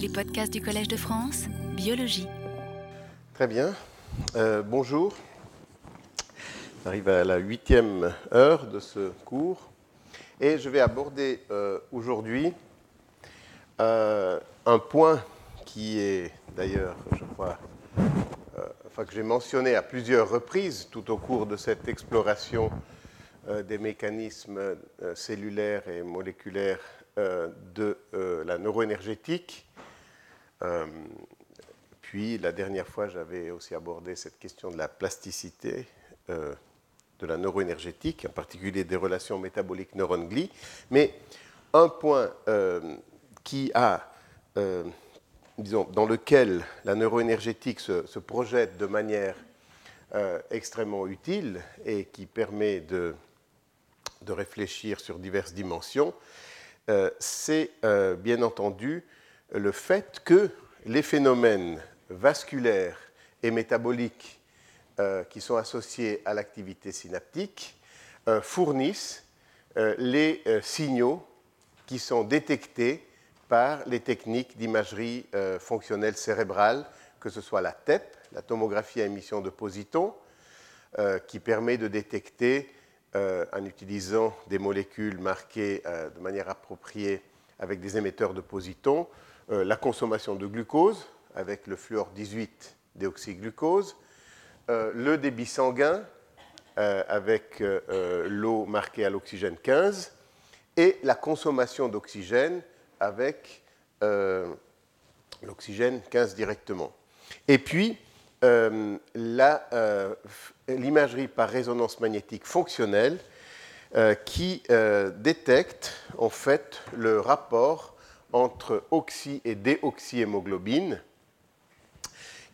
Les podcasts du Collège de France, Biologie. Très bien. Euh, bonjour. On arrive à la huitième heure de ce cours. Et je vais aborder euh, aujourd'hui euh, un point qui est d'ailleurs, je crois, enfin, que j'ai mentionné à plusieurs reprises tout au cours de cette exploration des mécanismes cellulaires et moléculaires de la neuroénergétique. Puis la dernière fois, j'avais aussi abordé cette question de la plasticité de la neuroénergétique, en particulier des relations métaboliques neurones-gli. Mais un point euh, qui a, euh, disons, dans lequel la neuroénergétique se, projette de manière euh, extrêmement utile et qui permet de, de réfléchir sur diverses dimensions, c'est bien entendu le fait que les phénomènes vasculaires et métaboliques euh, qui sont associés à l'activité synaptique euh, fournissent euh, les signaux qui sont détectés par les techniques d'imagerie fonctionnelle cérébrale, que ce soit la TEP, la tomographie à émission de positons, qui permet de détecter, en utilisant des molécules marquées de manière appropriée avec des émetteurs de positons, la consommation de glucose avec le fluor 18 déoxyglucose, euh, le débit sanguin euh, avec euh, l'eau marquée à l'oxygène 15 et la consommation d'oxygène avec l'oxygène 15 directement. Et puis, l'imagerie par résonance magnétique fonctionnelle qui détecte en fait le rapport entre oxy et déoxyhémoglobine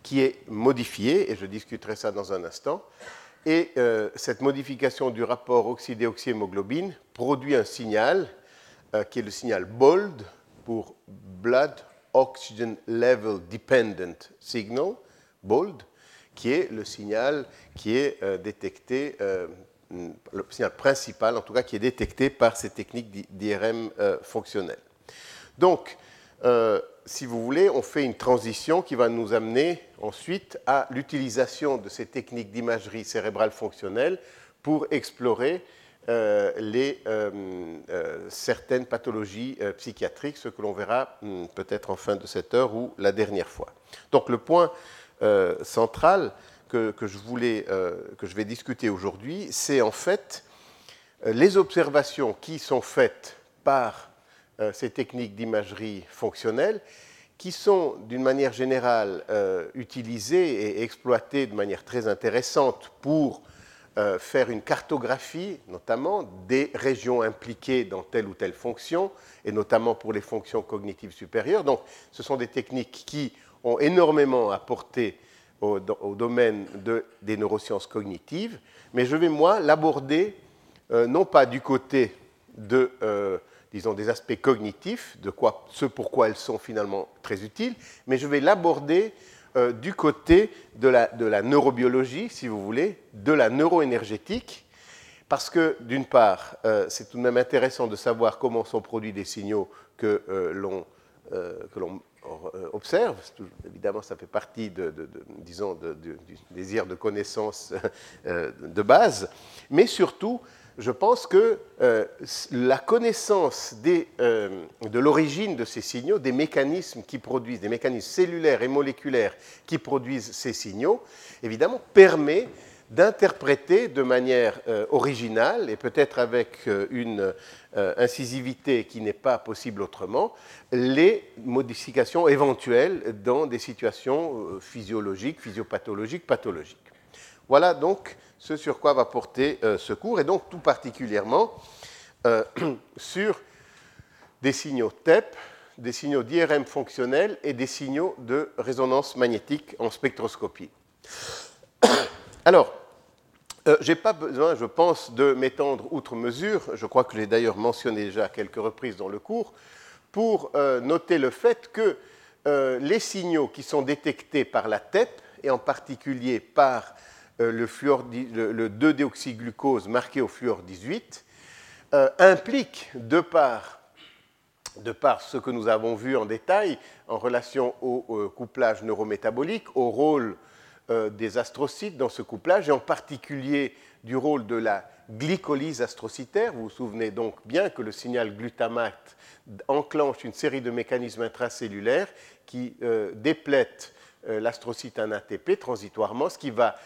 qui est modifiée, et je discuterai ça dans un instant. Et euh, cette modification du rapport oxydéoxyhémoglobine produit un signal euh, qui est le signal BOLD pour Blood Oxygen Level Dependent Signal, BOLD, qui est le signal qui est euh, détecté, le signal principal en tout cas, qui est détecté par ces techniques d'IRM fonctionnelles. Donc, si vous voulez, on fait une transition qui va nous amener ensuite à l'utilisation de ces techniques d'imagerie cérébrale fonctionnelle pour explorer euh, euh, euh, certaines pathologies psychiatriques, ce que l'on verra hmm, peut-être en fin de cette heure ou la dernière fois. Donc le point central que, je voulais, que je vais discuter aujourd'hui, c'est en fait les observations qui sont faites par euh, ces techniques d'imagerie fonctionnelle qui sont d'une manière générale euh, utilisées et exploitées de manière très intéressante pour euh, faire une cartographie, notamment des régions impliquées dans telle ou telle fonction, et notamment pour les fonctions cognitives supérieures. Donc, ce sont des techniques qui ont énormément apporté au, domaine de, des neurosciences cognitives, mais je vais, moi, l'aborder non pas du côté de disons, des aspects cognitifs, de quoi, ce pourquoi elles sont finalement très utiles, mais je vais l'aborder euh, du côté de la, de la, neurobiologie, si vous voulez, de la neuroénergétique, parce que d'une part, euh, c'est tout de même intéressant de savoir comment sont produits des signaux que euh, l'on observe. Évidemment, ça fait partie de, disons, du désir de connaissance de base, mais surtout je pense que euh, la connaissance euh, de l'origine de ces signaux, des mécanismes qui produisent, des mécanismes cellulaires et moléculaires qui produisent ces signaux, évidemment, permet d'interpréter de manière euh, originale et peut-être avec une incisivité qui n'est pas possible autrement, les modifications éventuelles dans des situations physiologiques, physiopathologiques, pathologiques. Voilà donc ce sur quoi va porter euh, ce cours, et donc tout particulièrement euh, sur des signaux TEP, des signaux d'IRM fonctionnels et des signaux de résonance magnétique en spectroscopie. Alors, euh, je n'ai pas besoin, je pense, de m'étendre outre mesure, je crois que j'ai d'ailleurs mentionné déjà à quelques reprises dans le cours, pour noter le fait que les signaux qui sont détectés par la TEP, et en particulier par euh, le, le, 2-déoxyglucose marqué au fluor 18 euh, implique, de par de par ce que nous avons vu en détail en relation au, couplage neurométabolique, au rôle euh, des astrocytes dans ce couplage, et en particulier du rôle de la glycolyse astrocytaire. Vous vous souvenez donc bien que le signal glutamate enclenche une série de mécanismes intracellulaires qui euh, déplètent euh, l'astrocyte en ATP transitoirement, ce qui va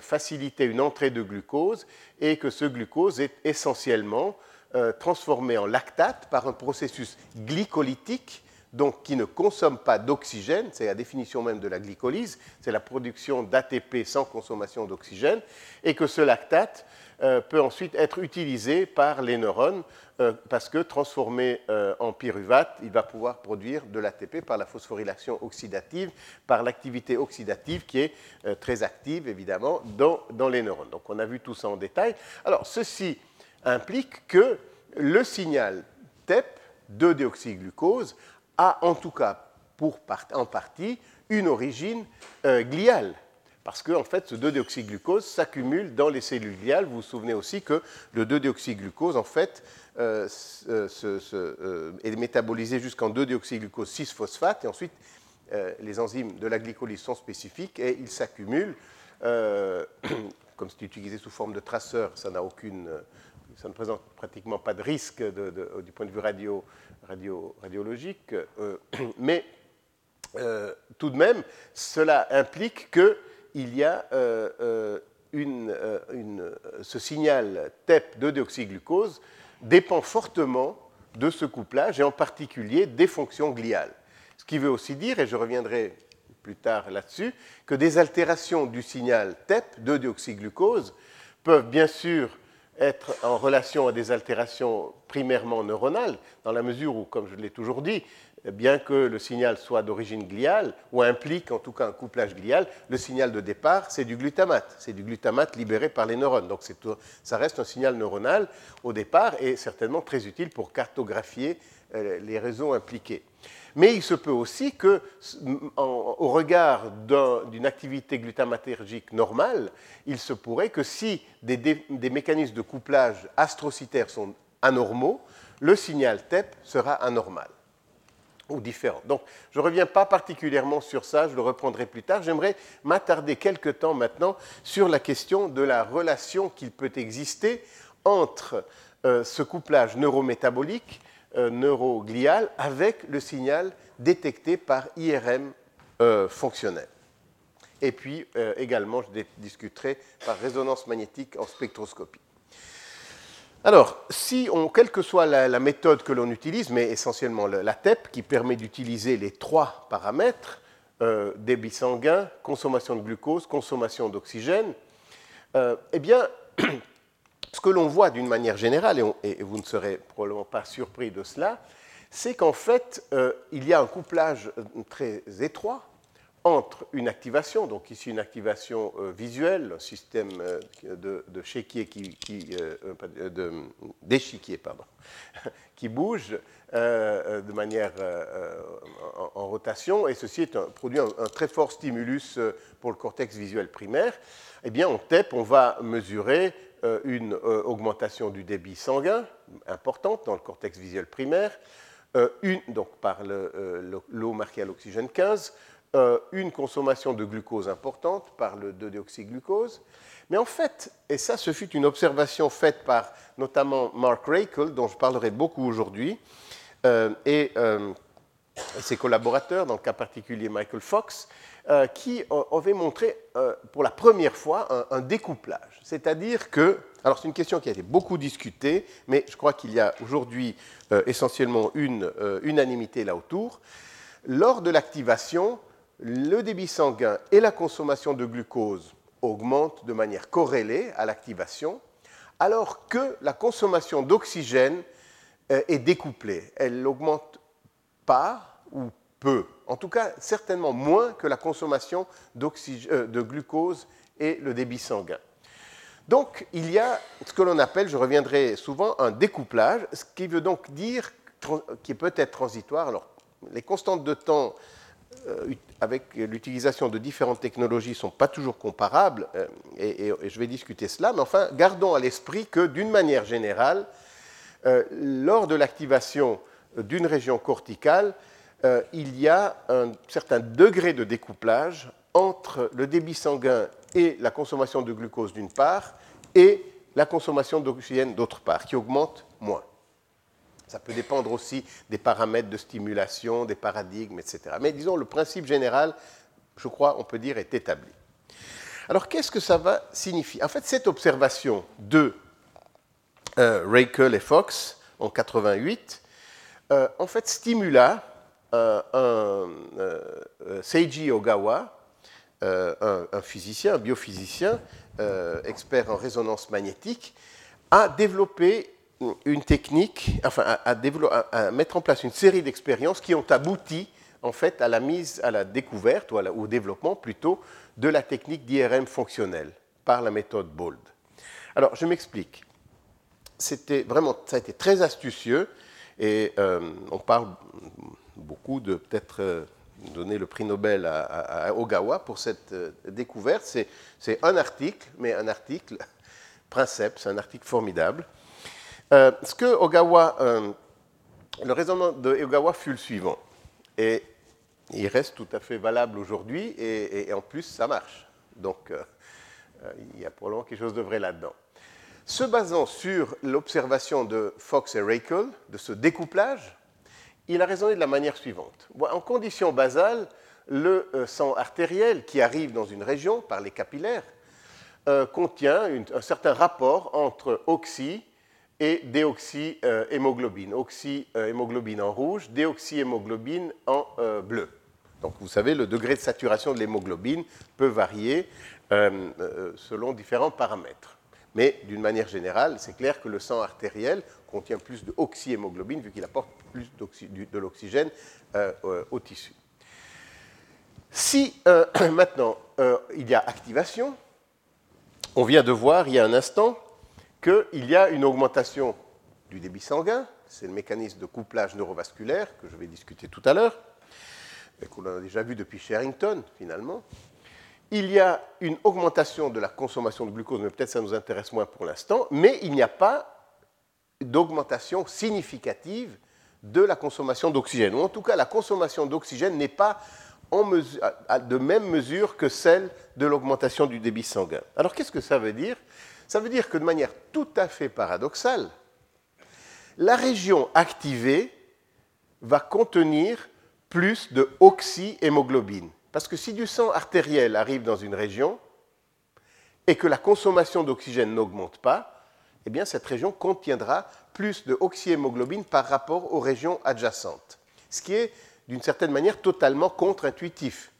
faciliter une entrée de glucose, et que ce glucose est essentiellement euh, transformé en lactate par un processus glycolytique, donc qui ne consomme pas d'oxygène, c'est la définition même de la glycolyse, c'est la production d'ATP sans consommation d'oxygène, et que ce lactate euh, peut ensuite être utilisé par les neurones euh, parce que transformé en pyruvate, il va pouvoir produire de l'ATP par la phosphorylation oxydative, par l'activité oxydative qui est très active évidemment dans, dans les neurones. Donc on a vu tout ça en détail. Alors ceci implique que le signal TEP de déoxyglucose a en tout cas pour en partie une origine euh, gliale. Parce qu'en en fait, ce 2-déoxyglucose s'accumule dans les cellules gliales. Vous vous souvenez aussi que le 2-déoxyglucose, en fait, euh, euh, est métabolisé jusqu'en 2-déoxyglucose 6-phosphate. Et ensuite, les enzymes de la glycolyse sont spécifiques et ils s'accumulent. comme c'est utilisé sous forme de traceur, ça n'a aucune ça ne présente pratiquement pas de risque du point de vue radio, radiologique, euh, mais euh, tout de même, cela implique qu'il y a euh, ce signal TEP de déoxyglucose dépend fortement de ce couplage et en particulier des fonctions gliales. Ce qui veut aussi dire, et je reviendrai plus tard là-dessus, que des altérations du signal TEP de déoxyglucose peuvent bien sûr être en relation à des altérations primairement neuronales, dans la mesure où, comme je l'ai toujours dit, bien que le signal soit d'origine gliale, ou implique en tout cas un couplage glial, le signal de départ, c'est du glutamate. C'est du glutamate libéré par les neurones. Donc ça reste un signal neuronal au départ et certainement très utile pour cartographier euh, les réseaux impliqués. Mais il se peut aussi que, au regard d'une activité glutamatergique normale, il se pourrait que si des, mécanismes de couplage astrocytaire sont anormaux, le signal TEP sera anormal ou différent. Donc, je ne reviens pas particulièrement sur ça, je le reprendrai plus tard. J'aimerais m'attarder quelque temps maintenant sur la question de la relation qu'il peut exister entre euh, ce couplage neurométabolique neuroglial avec le signal détecté par IRM euh, fonctionnel. Et puis euh, également, je discuterai par résonance magnétique en spectroscopie. Alors, si on, quelle que soit la, méthode que l'on utilise, mais essentiellement la TEP qui permet d'utiliser les trois paramètres, débit sanguin, consommation de glucose, consommation d'oxygène, eh bien, ce que l'on voit d'une manière générale, et, vous ne serez probablement pas surpris de cela, c'est qu'en fait, euh, il y a un couplage euh, très étroit entre une activation, donc ici une activation euh, visuelle, un système de, d'échiquier, pardon, qui bouge de manière en, rotation, et ceci produit un, très fort stimulus pour le cortex visuel primaire. Eh bien, en TEP, on va mesurer une euh, augmentation du débit sanguin importante dans le cortex visuel primaire, euh, une, donc par l'eau marquée à l'oxygène 15, une consommation de glucose importante par le 2-déoxyglucose. Mais en fait, et ça, ce fut une observation faite par notamment Mark Rakel, dont je parlerai beaucoup aujourd'hui, et, ses collaborateurs, dans le cas particulier Michael Fox, euh, qui avait montré euh, pour la première fois un, découplage. C'est-à-dire que, alors c'est une question qui a été beaucoup discutée, mais je crois qu'il y a aujourd'hui euh, essentiellement une unanimité là autour. Lors de l'activation, le débit sanguin et la consommation de glucose augmentent de manière corrélée à l'activation, alors que la consommation d'oxygène est découplée. Elle n'augmente pas ou peu. En tout cas, certainement moins que la consommation euh, de glucose et le débit sanguin. Donc, il y a ce que l'on appelle, je reviendrai souvent, un découplage, ce qui veut donc dire, qui peut être transitoire. Alors, les constantes de temps euh, avec l'utilisation de différentes technologies ne sont pas toujours comparables, euh, et, je vais discuter cela, mais enfin, gardons à l'esprit que d'une manière générale, lors de l'activation d'une région corticale, il y a un certain degré de découplage entre le débit sanguin et la consommation de glucose d'une part et la consommation d'oxygène d'autre part, qui augmente moins. Ça peut dépendre aussi des paramètres de stimulation, des paradigmes, etc. Mais disons, le principe général, je crois, on peut dire, est établi. Alors, qu'est-ce que ça va signifier? En fait, cette observation de euh, et Fox en 88, euh, en fait, stimula euh, euh, Seiji Ogawa, un, un, physicien, un biophysicien, expert en résonance magnétique, à développer une technique, enfin, à, mettre en place une série d'expériences qui ont abouti en fait à la mise, à la découverte ou au développement plutôt de la technique d'IRM fonctionnelle par la méthode BOLD. Alors, je m'explique. C'était vraiment, ça a été très astucieux et euh, on parle beaucoup de peut-être euh, donner le prix Nobel à, Ogawa pour cette euh, découverte. C'est un article, mais un article princeps, un article formidable ce que Ogawa, le raisonnement de Ogawa fut le suivant, et il reste tout à fait valable aujourd'hui, et, en plus ça marche. Donc il y a probablement quelque chose de vrai là-dedans. Se basant sur l'observation de Fox et Rakel, de ce découplage, il a raisonné de la manière suivante. En conditions basales, le sang artériel qui arrive dans une région par les capillaires contient un certain rapport entre oxy et déoxyhémoglobine. Oxyhémoglobine en rouge, déoxyhémoglobine en euh, bleu. Donc vous savez, le degré de saturation de l'hémoglobine peut varier euh, euh, selon différents paramètres. Mais d'une manière générale, c'est clair que le sang artériel contient plus d'oxyhémoglobine vu qu'il apporte plus de l'oxygène au tissu. Si maintenant il y a activation, on vient de voir il y a un instant qu'il y a une augmentation du débit sanguin, c'est le mécanisme de couplage neurovasculaire que je vais discuter tout à l'heure, qu'on a déjà vu depuis Sherrington finalement. Il y a une augmentation de la consommation de glucose, mais peut-être ça nous intéresse moins pour l'instant, mais il n'y a pas d'augmentation significative de la consommation d'oxygène, ou en tout cas la consommation d'oxygène n'est pas de même mesure que celle de l'augmentation du débit sanguin. Alors qu'est-ce que ça veut dire? Ça veut dire que de manière tout à fait paradoxale, la région activée va contenir plus de oxyhémoglobine. Parce que si du sang artériel arrive dans une région et que la consommation d'oxygène n'augmente pas, eh cette région contiendra plus de oxyhémoglobine par rapport aux régions adjacentes. Ce qui est d'une certaine manière totalement contre-intuitif.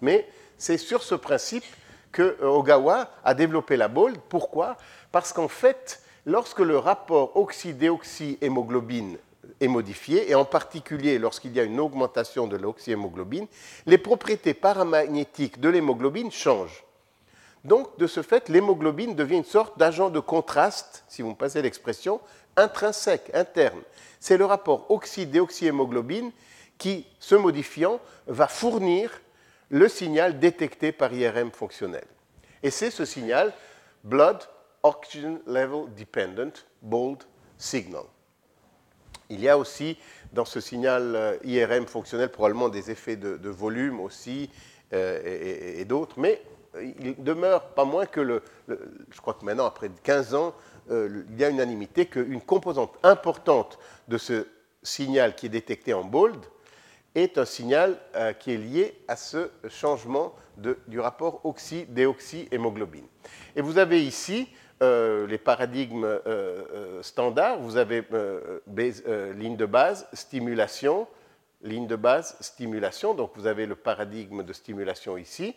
Mais c'est sur ce principe que euh, Ogawa a développé la BOLD. Pourquoi? Parce qu'en fait, lorsque le rapport oxy-déoxy-hémoglobine est modifié, et en particulier lorsqu'il y a une augmentation de l'oxyhémoglobine, les propriétés paramagnétiques de l'hémoglobine changent. Donc, de ce fait, l'hémoglobine devient une sorte d'agent de contraste, si vous me passez l'expression, intrinsèque, interne. C'est le rapport oxy-déoxyhémoglobine qui, se modifiant, va fournir le signal détecté par IRM fonctionnel. Et c'est ce signal Blood Oxygen Level Dependent Bold Signal. Il y a aussi dans ce signal euh, IRM fonctionnel probablement des effets de, volume aussi euh, et, d'autres, mais il demeure pas moins que je crois que maintenant, après 15 ans, euh, il y a unanimité qu'une composante importante de ce signal qui est détecté en bold, est un signal euh, qui est lié à ce changement du rapport oxy-déoxy-hémoglobine. Et vous avez ici euh, les paradigmes euh, standards. Vous avez ligne de base, stimulation, ligne de base, stimulation. Donc vous avez le paradigme de stimulation ici,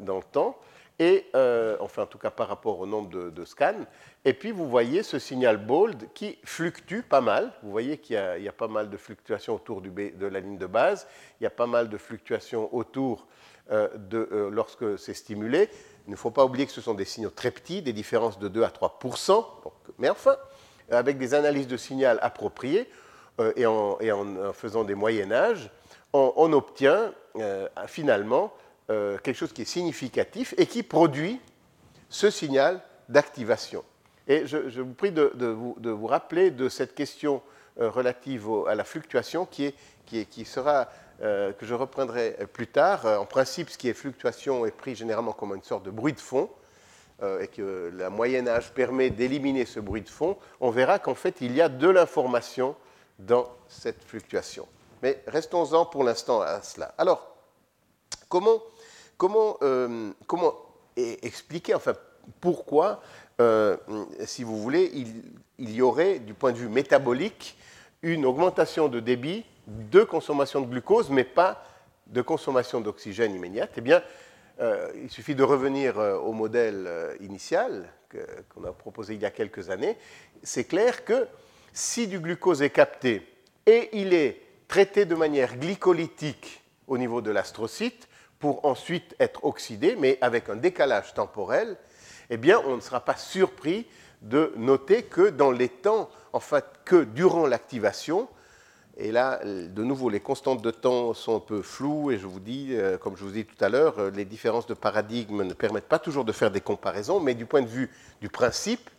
dans le temps et euh, enfin en tout cas par rapport au nombre de, scans. Et puis vous voyez ce signal bold qui fluctue pas mal. Vous voyez qu'il y, a pas mal de fluctuations autour de la ligne de base. Il y a pas mal de fluctuations autour euh, de euh, lorsque c'est stimulé. Il ne faut pas oublier que ce sont des signaux très petits, des différences de 2 à 3% Mais enfin, avec des analyses de signal appropriées et en, et, en, faisant des moyennages, on, on obtient finalement euh, quelque chose qui est significatif et qui produit ce signal d'activation. Et je, vous prie de, vous, rappeler de cette question relative à la fluctuation qui, est, qui sera, que je reprendrai plus tard. En principe, ce qui est fluctuation est pris généralement comme une sorte de bruit de fond et que la moyen âge permet d'éliminer ce bruit de fond. On verra qu'en fait, il y a de l'information dans cette fluctuation. Mais restons-en pour l'instant à cela. Alors, comment, comment, euh, comment expliquer, enfin, pourquoi, euh, si vous voulez, il, y aurait, du point de vue métabolique, une augmentation de débit de consommation de glucose, mais pas de consommation d'oxygène immédiate Eh bien, euh, il suffit de revenir au modèle initial qu'on a proposé il y a quelques années. C'est clair que si du glucose est capté et il est traité de manière glycolytique au niveau de l'astrocyte pour ensuite être oxydé, mais avec un décalage temporel, eh bien, on ne sera pas surpris de noter que dans les temps, en fait, que durant l'activation, et là, de nouveau, les constantes de temps sont un peu floues, et je vous dis, euh, comme je vous dis tout à l'heure, euh, les différences de paradigme ne permettent pas toujours de faire des comparaisons, mais du point de vue du principe,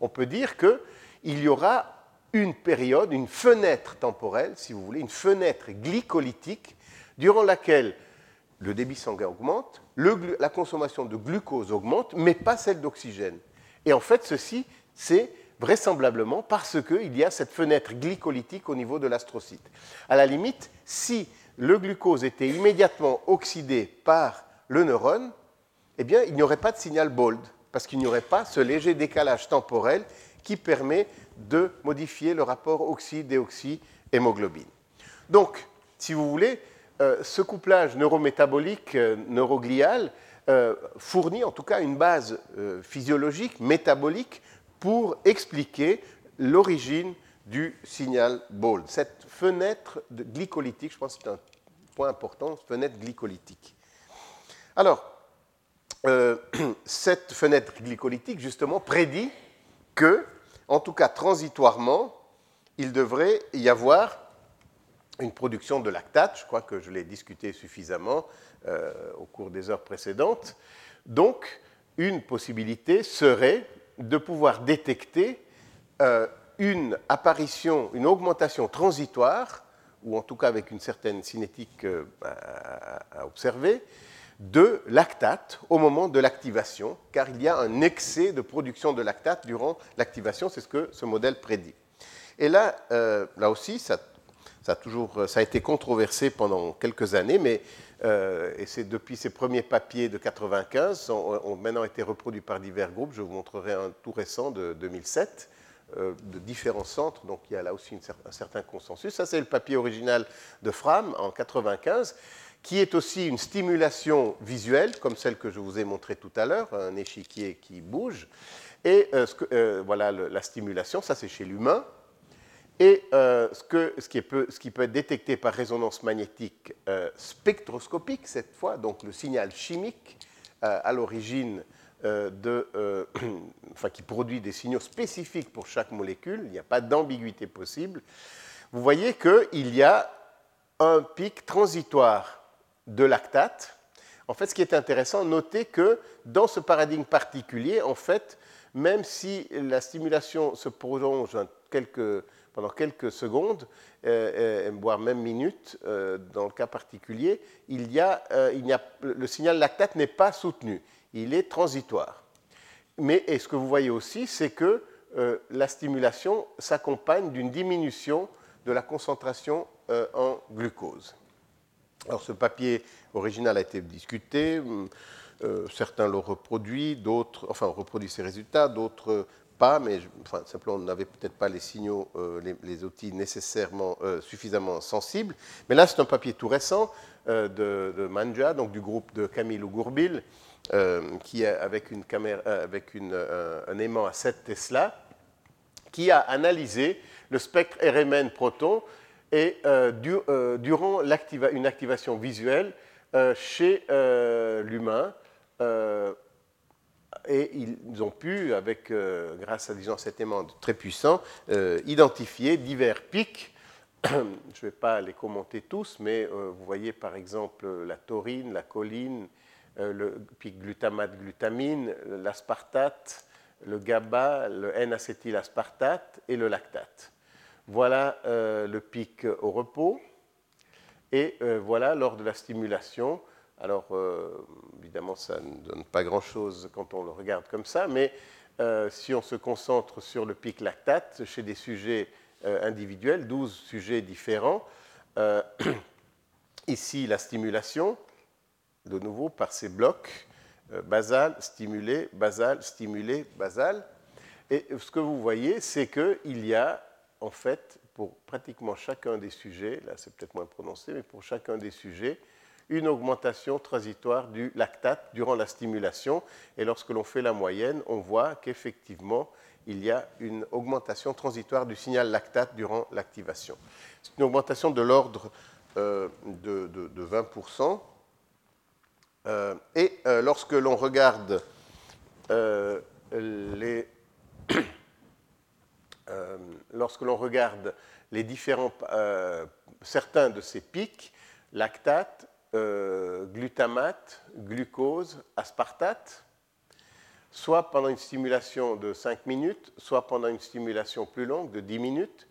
on peut dire qu'il y aura une période, une fenêtre temporelle, si vous voulez, une fenêtre glycolytique, durant laquelle le débit sanguin augmente, la consommation de glucose augmente, mais pas celle d'oxygène. Et en fait, ceci, c'est vraisemblablement parce qu'il y a cette fenêtre glycolytique au niveau de l'astrocyte. À la limite, si le glucose était immédiatement oxydé par le neurone, eh bien, il n'y aurait pas de signal bold, parce qu'il n'y aurait pas ce léger décalage temporel qui permet de modifier le rapport oxy-déoxy-hémoglobine. Donc, si vous voulez, euh, ce couplage neurométabolique, euh, neuroglial, euh, fournit en tout cas une base physiologique, métabolique, pour expliquer l'origine du signal BOLD. Cette fenêtre glycolytique, je pense que c'est un point important, fenêtre glycolytique. Alors, cette fenêtre glycolytique, justement, prédit que en tout cas transitoirement, il devrait y avoir une production de lactate, je crois que je l'ai discuté suffisamment euh, au cours des heures précédentes. Donc, une possibilité serait de pouvoir détecter euh, une apparition, une augmentation transitoire, ou en tout cas avec une certaine cinétique euh, à observer, de lactate au moment de l'activation, car il y a un excès de production de lactate durant l'activation, c'est ce que ce modèle prédit. Et là, euh, là aussi, ça, a toujours, ça a été controversé pendant quelques années, mais euh, et c'est depuis ces premiers papiers de 95, ont, maintenant été reproduits par divers groupes. Je vous montrerai un tout récent de 2007 euh, de différents centres, donc il y a là aussi un certain consensus. Ça, c'est le papier original de Fram en 95 qui est aussi une stimulation visuelle, comme celle que je vous ai montrée tout à l'heure, un échiquier qui bouge. Et euh, voilà la stimulation, ça c'est chez l'humain. Et euh, ce, qui peut, être détecté par résonance magnétique spectroscopique, cette fois, donc le signal chimique à l'origine de, enfin, qui produit des signaux spécifiques pour chaque molécule, il n'y a pas d'ambiguïté possible, vous voyez qu'il y a un pic transitoire de lactate. En fait, ce qui est intéressant, notez que dans ce paradigme particulier, en fait, même si la stimulation se prolonge pendant quelques secondes, euh, euh, voire même minutes, euh, dans le cas particulier, il y a, le signal lactate n'est pas soutenu, il est transitoire. Mais ce que vous voyez aussi, c'est que la stimulation s'accompagne d'une diminution de la concentration en glucose. Alors ce papier original a été discuté, euh, certains l'ont reproduit, d'autres, enfin reproduit ses résultats, d'autres pas, mais simplement on n'avait peut-être pas les signaux, euh, les, outils nécessairement euh, suffisamment sensibles. Mais là c'est un papier tout récent de, Manja, donc du groupe de Camille Gourbil, qui avec, avec un aimant à 7 Tesla, qui a analysé le spectre RMN proton et euh, euh, durant une activation visuelle euh, chez l'humain, et ils ont pu, avec, grâce à cet aimant très puissant, identifier divers pics. Je ne vais pas les commenter tous, mais vous voyez par exemple la taurine, la choline, le pic glutamate-glutamine, l'aspartate, le GABA, le N-acétylaspartate et le lactate. Voilà le pic au repos. Et voilà lors de la stimulation. Alors, évidemment, ça ne donne pas grand-chose quand on le regarde comme ça, mais si on se concentre sur le pic lactate chez des sujets individuels, 12 sujets différents, ici la stimulation, de nouveau par ces blocs, euh, basal, stimulé, basal, stimulé, basal. Et ce que vous voyez, c'est qu'il y a, en fait, pour pratiquement chacun des sujets, là c'est peut-être moins prononcé, mais pour chacun des sujets, une augmentation transitoire du lactate durant la stimulation. Et lorsque l'on fait la moyenne, on voit qu'effectivement, il y a une augmentation transitoire du signal lactate durant l'activation. C'est une augmentation de l'ordre euh, de, de, 20%. Euh, et euh, lorsque l'on regarde lorsque l'on regarde les différents certains de ces pics, lactate, glutamate, glucose, aspartate, soit pendant une stimulation de 5 minutes, soit pendant une stimulation plus longue de 10 minutes,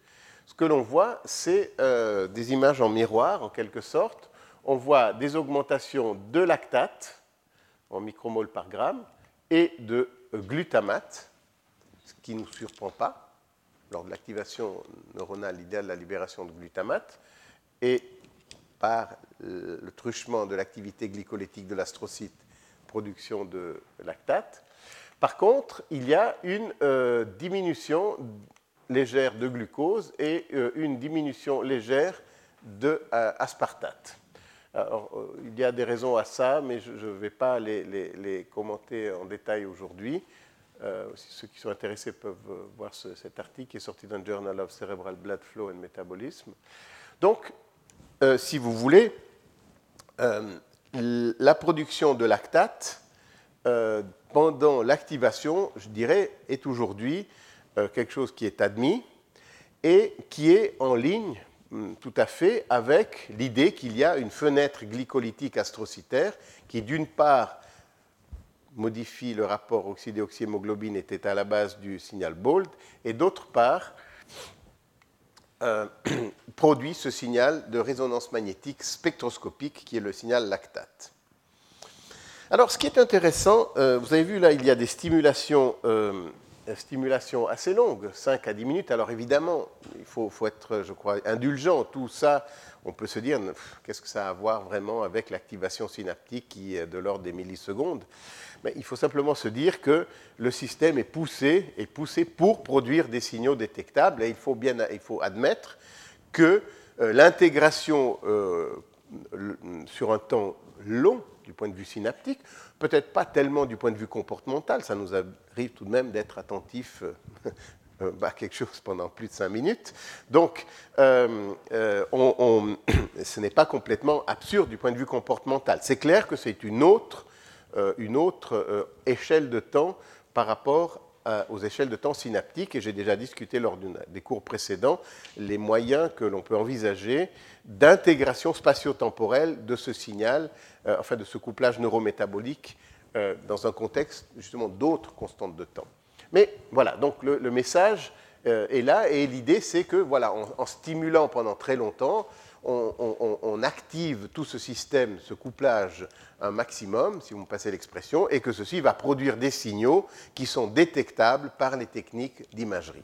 ce que l'on voit, c'est euh, des images en miroir, en quelque sorte. On voit des augmentations de lactate en micromol par gramme et de glutamate, ce qui ne nous surprend pas. Lors de l'activation neuronale idéale la libération de glutamate. Et par le truchement de l'activité glycolytique de l'astrocyte, production de lactate. Par contre, il y a une euh, diminution légère de glucose et euh, une diminution légère de euh, aspartate. Euh, il y a des raisons à ça, mais je ne vais pas les, commenter en détail aujourd'hui. ceux qui sont intéressés peuvent voir cet article qui est sorti d'un Journal of Cerebral Blood Flow and Metabolism. Donc, si vous voulez, la production de lactate pendant l'activation, je dirais, est aujourd'hui euh, quelque chose qui est admis et qui est en ligne hum, tout à fait avec l'idée qu'il y a une fenêtre glycolytique astrocytaire qui, d'une part, modifie le rapport oxydéoxyhémoglobine était à la base du signal BOLD, et d'autre part, euh, produit ce signal de résonance magnétique spectroscopique qui est le signal lactate. Alors, ce qui est intéressant, euh, vous avez vu là, il y a des stimulations stimulation assez longue, 5 à 10 minutes. Alors évidemment, il faut, être, je crois, indulgent. Tout ça, on peut se dire, qu'est-ce que ça a à voir vraiment avec l'activation synaptique qui est de l'ordre des millisecondes? Mais il faut simplement se dire que le système est poussé, est poussé pour produire des signaux détectables. Et il faut bien il faut admettre que euh, l'intégration euh, sur un temps long du point de vue synaptique, peut-être pas tellement du point de vue comportemental, ça nous arrive tout de même d'être attentif euh, euh, à quelque chose pendant plus de cinq minutes. Donc, euh, ce n'est pas complètement absurde du point de vue comportemental. C'est clair que c'est une autre, échelle de temps par rapport aux échelles de temps synaptiques, et j'ai déjà discuté lors des cours précédents les moyens que l'on peut envisager d'intégration spatio-temporelle de ce signal, euh, enfin de ce couplage neurométabolique euh, dans un contexte justement d'autres constantes de temps. Mais voilà, donc le, message euh, est là, et l'idée c'est que voilà, en, stimulant pendant très longtemps, on, active tout ce système, ce couplage un maximum, si vous me passez l'expression, et que ceci va produire des signaux qui sont détectables par les techniques d'imagerie.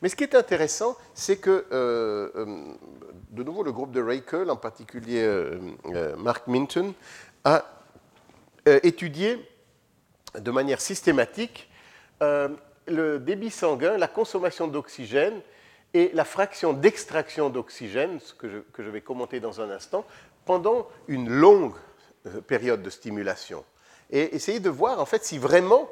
Mais ce qui est intéressant, c'est que, euh, euh, de nouveau, le groupe de Reichel, en particulier Mark Minton, a étudié de manière systématique le débit sanguin, la consommation d'oxygène et la fraction d'extraction d'oxygène, que je, que je, vais commenter dans un instant, pendant une longue période de stimulation. Et essayer de voir en fait si vraiment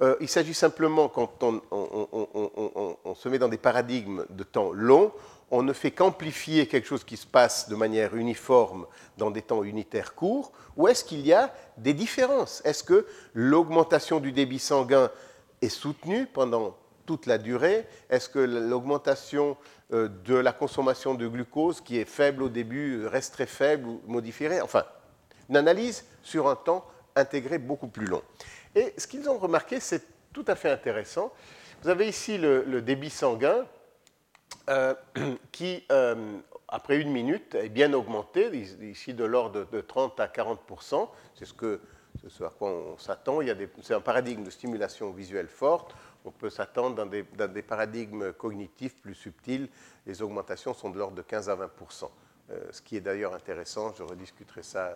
euh, il s'agit simplement, quand on, se met dans des paradigmes de temps long, on ne fait qu'amplifier quelque chose qui se passe de manière uniforme dans des temps unitaires courts, ou est-ce qu'il y a des différences? Est-ce que l'augmentation du débit sanguin est soutenue pendant toute la durée Est-ce que l'augmentation euh, de la consommation de glucose, qui est faible au début, reste très faible ou modifierait Enfin, une analyse sur un temps intégré beaucoup plus long. Et ce qu'ils ont remarqué, c'est tout à fait intéressant. Vous avez ici le, débit sanguin qui, après une minute, est bien augmenté, ici de l'ordre de 30 à 40 C'est ce, que, ce à quoi on s'attend. C'est un paradigme de stimulation visuelle forte. On peut s'attendre dans des, dans des, paradigmes cognitifs plus subtils. Les augmentations sont de l'ordre de 15 à 20% ce qui est d'ailleurs intéressant. Je rediscuterai ça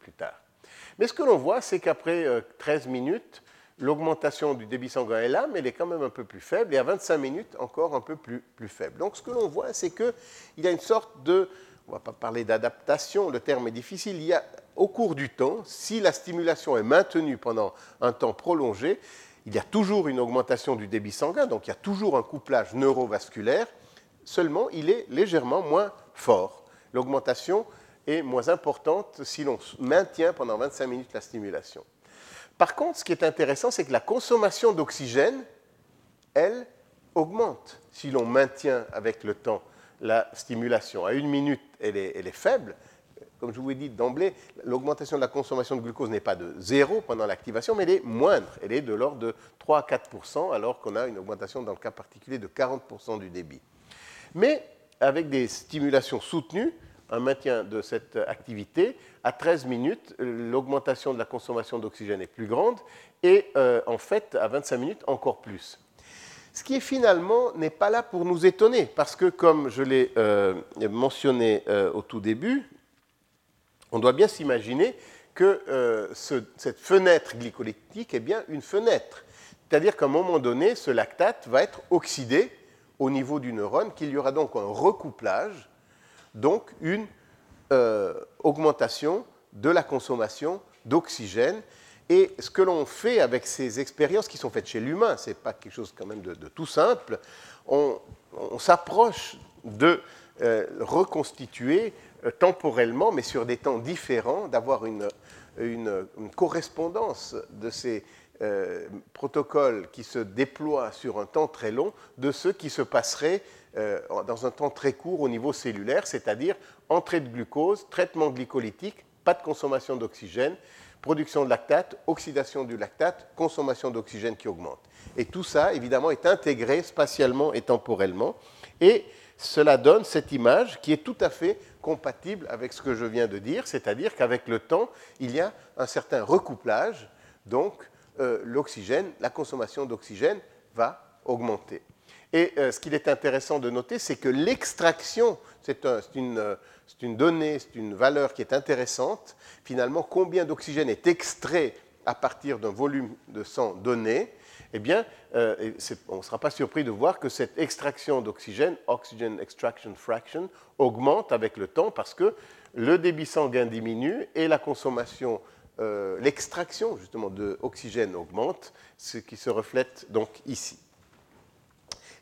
plus tard. Mais ce que l'on voit, c'est qu'après 13 minutes, l'augmentation du débit sanguin est là, mais elle est quand même un peu plus faible, et à 25 minutes, encore un peu plus, plus faible. Donc ce que l'on voit, c'est qu'il y a une sorte de, on ne va pas parler d'adaptation, le terme est difficile, il y a au cours du temps, si la stimulation est maintenue pendant un temps prolongé, il y a toujours une augmentation du débit sanguin, donc il y a toujours un couplage neurovasculaire, seulement il est légèrement moins fort. L'augmentation est moins importante si l'on maintient pendant 25 minutes la stimulation. Par contre, ce qui est intéressant, c'est que la consommation d'oxygène, elle, augmente si l'on maintient avec le temps la stimulation. À une minute, elle est, faible. Comme je vous ai dit d'emblée, l'augmentation de la consommation de glucose n'est pas de zéro pendant l'activation, mais elle est moindre. Elle est de l'ordre de 3 à 4% alors qu'on a une augmentation, dans le cas particulier, de 40% du débit. Mais avec des stimulations soutenues, un maintien de cette activité, à 13 minutes, l'augmentation de la consommation d'oxygène est plus grande et euh, en fait, à 25 minutes, encore plus. Ce qui finalement n'est pas là pour nous étonner, parce que comme je l'ai euh, mentionné euh, au tout début, on doit bien s'imaginer que cette fenêtre glycolytique est bien une fenêtre. C'est-à-dire qu'à un moment donné, ce lactate va être oxydé au niveau du neurone, qu'il y aura donc un recouplage donc une euh, augmentation de la consommation d'oxygène. Et ce que l'on fait avec ces expériences qui sont faites chez l'humain, ce n'est pas quelque chose quand même de, tout simple, on, s'approche de euh, reconstituer euh, temporellement, mais sur des temps différents, d'avoir une, correspondance de ces protocoles qui se déploient sur un temps très long de ceux qui se passeraient euh, dans un temps très court au niveau cellulaire, c'est-à-dire entrée de glucose, traitement glycolytique, pas de consommation d'oxygène, production de lactate, oxydation du lactate, consommation d'oxygène qui augmente. Et tout ça, évidemment, est intégré spatialement et temporellement. Et cela donne cette image qui est tout à fait compatible avec ce que je viens de dire, c'est-à-dire qu'avec le temps, il y a un certain recouplage, donc euh, l'oxygène, la consommation d'oxygène va augmenter. Et euh, ce qu'il est intéressant de noter, c'est que l'extraction, c'est une, euh, une, donnée, c'est une valeur qui est intéressante. Finalement, combien d'oxygène est extrait à partir d'un volume de sang donné? Eh bien, euh, on ne sera pas surpris de voir que cette extraction d'oxygène, oxygen extraction fraction, augmente avec le temps parce que le débit sanguin diminue et la consommation, l'extraction justement d'oxygène augmente, ce qui se reflète donc ici.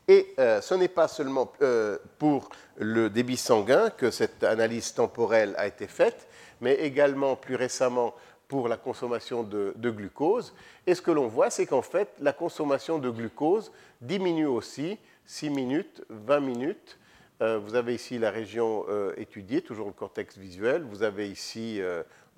Et euh, ce n'est pas seulement euh, pour le débit sanguin que cette analyse temporelle a été faite, mais également plus récemment pour la consommation de, glucose. Et ce que l'on voit, c'est qu'en fait, la consommation de glucose diminue aussi 6 minutes, 20 minutes. Euh, vous avez ici la région étudiée, toujours le cortex visuel. Vous avez ici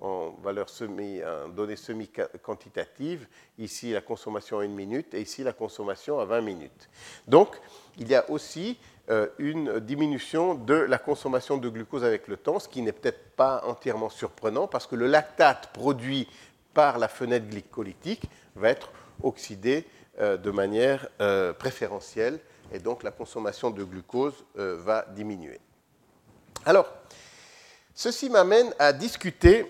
en valeur semi, en données semi-quantitatives, ici la consommation à une minute et ici la consommation à 20 minutes. Donc, il y a aussi euh, une diminution de la consommation de glucose avec le temps, ce qui n'est peut-être pas entièrement surprenant parce que le lactate produit par la fenêtre glycolytique va être oxydé euh, de manière euh, préférentielle et donc la consommation de glucose va diminuer. Alors, ceci m'amène à discuter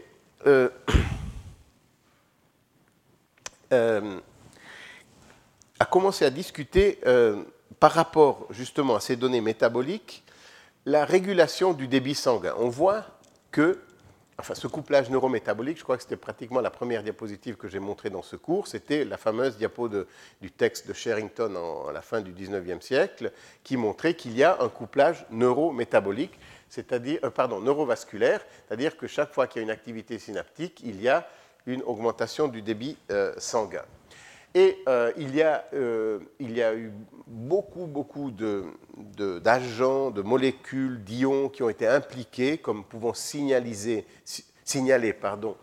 euh, euh, a commencé à discuter euh, par rapport justement à ces données métaboliques la régulation du débit sanguin. On voit que enfin, ce couplage neurométabolique, je crois que c'était pratiquement la première diapositive que j'ai montrée dans ce cours, c'était la fameuse diapo du texte de Sherrington à la fin du 19e siècle, qui montrait qu'il y a un couplage neurométabolique c'est-à-dire, euh, pardon, neurovasculaire, c'est-à-dire que chaque fois qu'il y a une activité synaptique, il y a une augmentation du débit euh, sanguin. Et euh, il, y a, il, y a, eu beaucoup, beaucoup d'agents, de, molécules, d'ions qui ont été impliqués comme pouvant signaler pardon,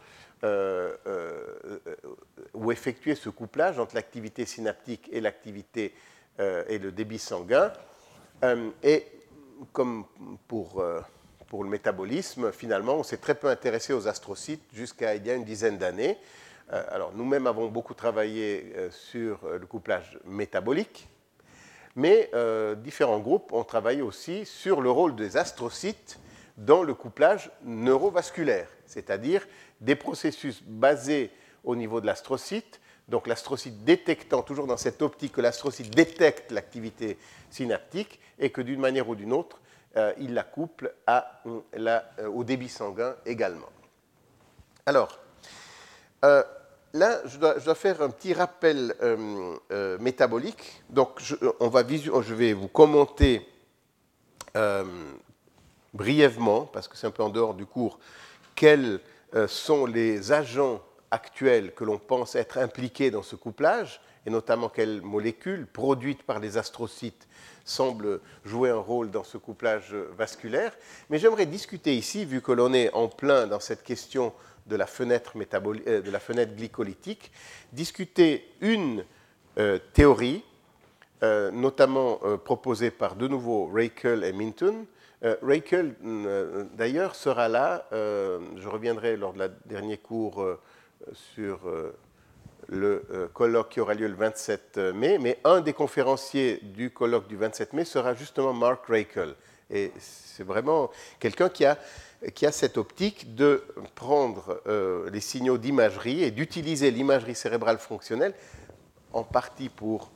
ou effectuer ce couplage entre l'activité synaptique et l'activité et le débit sanguin. et comme pour, pour le métabolisme, finalement, on s'est très peu intéressé aux astrocytes jusqu'à il y a une dizaine d'années. alors, nous-mêmes avons beaucoup travaillé sur le couplage métabolique, mais différents groupes ont travaillé aussi sur le rôle des astrocytes dans le couplage neurovasculaire, c'est-à-dire des processus basés au niveau de l'astrocyte, donc l'astrocyte détectant, toujours dans cette optique que l'astrocyte détecte l'activité synaptique et que d'une manière ou d'une autre, euh, il la couple à, euh, au débit sanguin également. Alors, euh, là, je dois, faire un petit rappel métabolique. Donc, je, on va je vais vous commenter brièvement, parce que c'est un peu en dehors du cours, quels sont les agents actuels que l'on pense être impliqués dans ce couplage, et notamment quelles molécules produites par les astrocytes semblent jouer un rôle dans ce couplage vasculaire. Mais j'aimerais discuter ici, vu que l'on est en plein dans cette question de la fenêtre, euh, de la fenêtre glycolytique, discuter une euh, théorie, notamment proposée par de nouveau Rakel et Minton, euh, euh, d'ailleurs, sera là. Euh, je reviendrai lors de la dernier cours sur le colloque qui aura lieu le 27 mai, mais un des conférenciers du colloque du 27 mai sera justement Mark Rachel. Et c'est vraiment quelqu'un qui a, qui a cette optique de prendre les signaux d'imagerie et d'utiliser l'imagerie cérébrale fonctionnelle en partie pour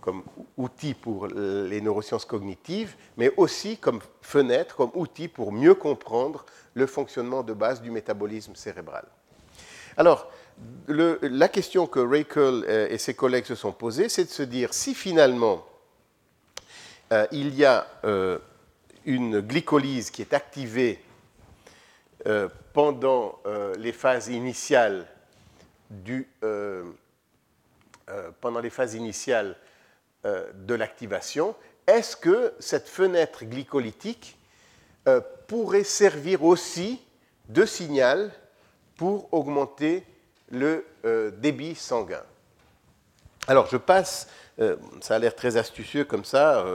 comme outil pour les neurosciences cognitives, mais aussi comme fenêtre, comme outil pour mieux comprendre le fonctionnement de base du métabolisme cérébral. Alors, la question que Rakel et ses collègues se sont posées, c'est de se dire si finalement euh, il y a euh, une glycolyse qui est activée euh, pendant les phases initiales pendant les phases initiales euh, de l'activation, est-ce que cette fenêtre glycolytique euh, pourrait servir aussi de signal pour augmenter le euh, débit sanguin Alors je passe, ça a l'air très astucieux comme ça,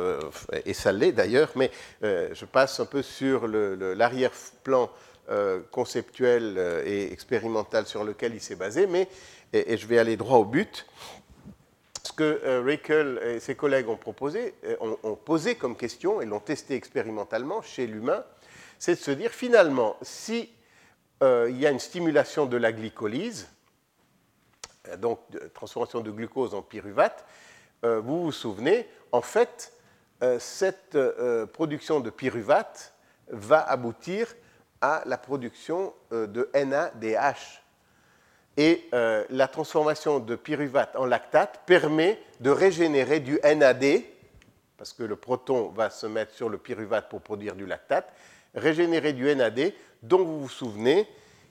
et ça l'est d'ailleurs, mais je passe un peu sur l'arrière-plan conceptuel et expérimental sur lequel il s'est basé, mais et, je vais aller droit au but. Ce que euh, et ses collègues euh, ont, posé comme question et l'ont testé expérimentalement chez l'humain, c'est de se dire finalement, si euh, il y a une stimulation de la glycolyse, euh, donc transformation de glucose en pyruvate, vous vous souvenez, en fait, cette production de pyruvate va aboutir à la production de NADH, et euh, la transformation de pyruvate en lactate permet de régénérer du NAD, parce que le proton va se mettre sur le pyruvate pour produire du lactate, régénérer du NAD, dont vous vous souvenez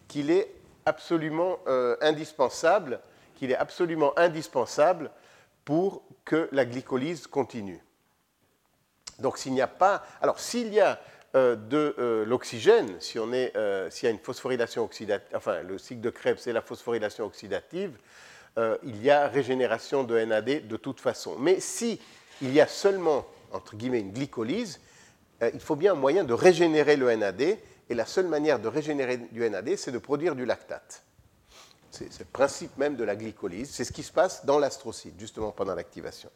qu'il est absolument euh, indispensable, qu'il est absolument indispensable pour que la glycolyse continue. Donc s'il n'y a pas, alors s'il y a euh, de euh, l'oxygène, si s'il y a une phosphorylation oxydative, enfin le cycle de Krebs c'est la phosphorylation oxydative, il y a régénération de NAD de toute façon. Mais si il y a seulement entre guillemets une glycolyse, il faut bien un moyen de régénérer le NAD, et la seule manière de régénérer du NAD, c'est de produire du lactate. C'est le principe même de la glycolyse. C'est ce qui se passe dans l'astrocyte, justement pendant l'activation.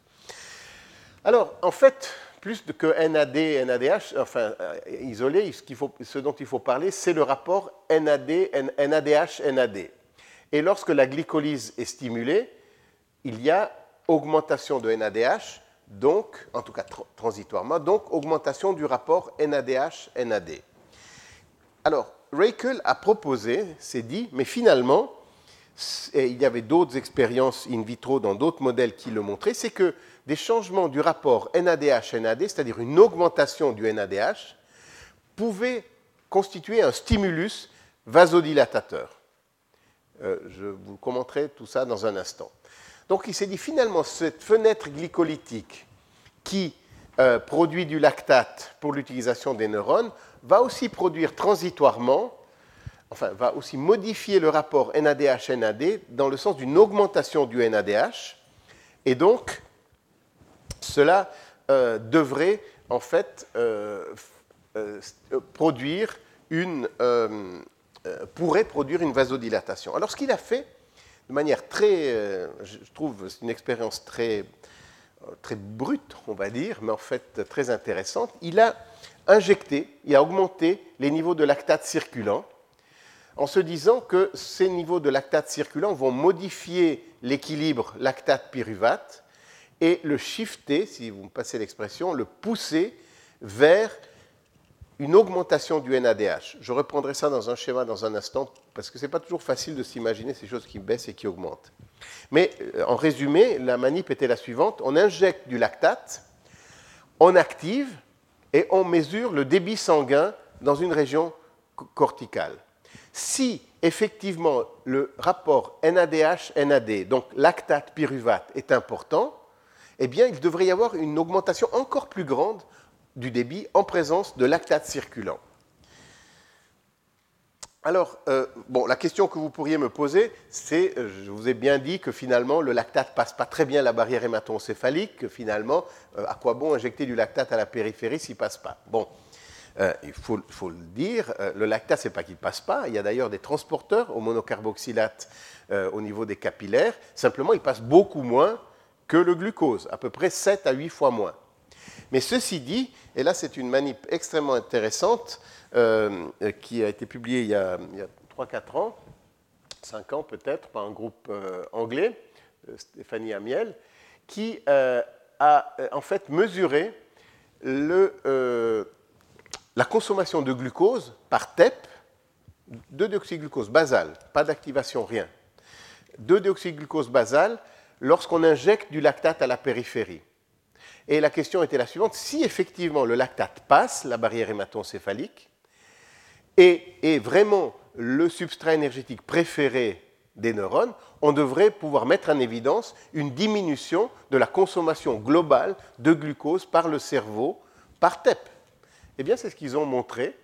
Alors, en fait, plus que NAD et NADH, enfin euh, isolé, ce, ce, dont il faut parler, c'est le rapport NAD, NADH, NAD. Et lorsque la glycolyse est stimulée, il y a augmentation de NADH, donc, en tout cas transitoirement, donc augmentation du rapport NADH-NAD. Alors, Rakel a proposé, c'est dit, mais finalement, et il y avait d'autres expériences in vitro dans d'autres modèles qui le montraient, c'est que des changements du rapport NADH-NAD, c'est-à-dire une augmentation du NADH, pouvaient constituer un stimulus vasodilatateur. Euh, je vous commenterai tout ça dans un instant. Donc il s'est dit finalement cette fenêtre glycolytique qui euh, produit du lactate pour l'utilisation des neurones va aussi produire transitoirement, enfin va aussi modifier le rapport NADH-NAD dans le sens d'une augmentation du NADH et donc cela euh, devrait en fait, produire une, pourrait produire une vasodilatation. Alors, ce qu'il a fait, de manière très, je trouve, c'est une expérience très, très brute, on va dire, mais en fait très intéressante, il a injecté, il a augmenté les niveaux de lactate circulant en se disant que ces niveaux de lactate circulant vont modifier l'équilibre lactate-pyruvate et le shifter, si vous me passez l'expression, le pousser vers une augmentation du NADH. Je reprendrai ça dans un schéma dans un instant, parce que ce n'est pas toujours facile de s'imaginer ces choses qui baissent et qui augmentent. Mais euh, en résumé, la manip était la suivante. On injecte du lactate, on active et on mesure le débit sanguin dans une région corticale. Si effectivement le rapport NADH-NAD, donc lactate-pyruvate, est important, eh bien il devrait y avoir une augmentation encore plus grande du débit en présence de lactate circulant. Alors, euh, bon, la question que vous pourriez me poser, c'est, euh, je vous ai bien dit que finalement, le lactate passe pas très bien la barrière hématoencéphalique, que finalement, euh, à quoi bon injecter du lactate à la périphérie s'il passe pas? Bon, il faut, le dire, le lactate, c'est pas qu'il passe pas, il y a d'ailleurs des transporteurs au monocarboxylate au niveau des capillaires, simplement, il passe beaucoup moins que le glucose, à peu près 7 à 8 fois moins. Mais ceci dit, et là c'est une manip extrêmement intéressante euh, qui a été publiée il y a, 3-4 ans, 5 ans peut-être, par un groupe euh, anglais, euh, Stéphanie Amiel, qui a en fait mesuré la consommation de glucose par TEP, 2-déoxyglucose basal, pas d'activation, rien. 2-déoxyglucose basal lorsqu'on injecte du lactate à la périphérie. Et la question était la suivante, si effectivement le lactate passe la barrière hématoencéphalique et est vraiment le substrat énergétique préféré des neurones, on devrait pouvoir mettre en évidence une diminution de la consommation globale de glucose par le cerveau par TEP. Eh bien, c'est ce qu'ils ont montré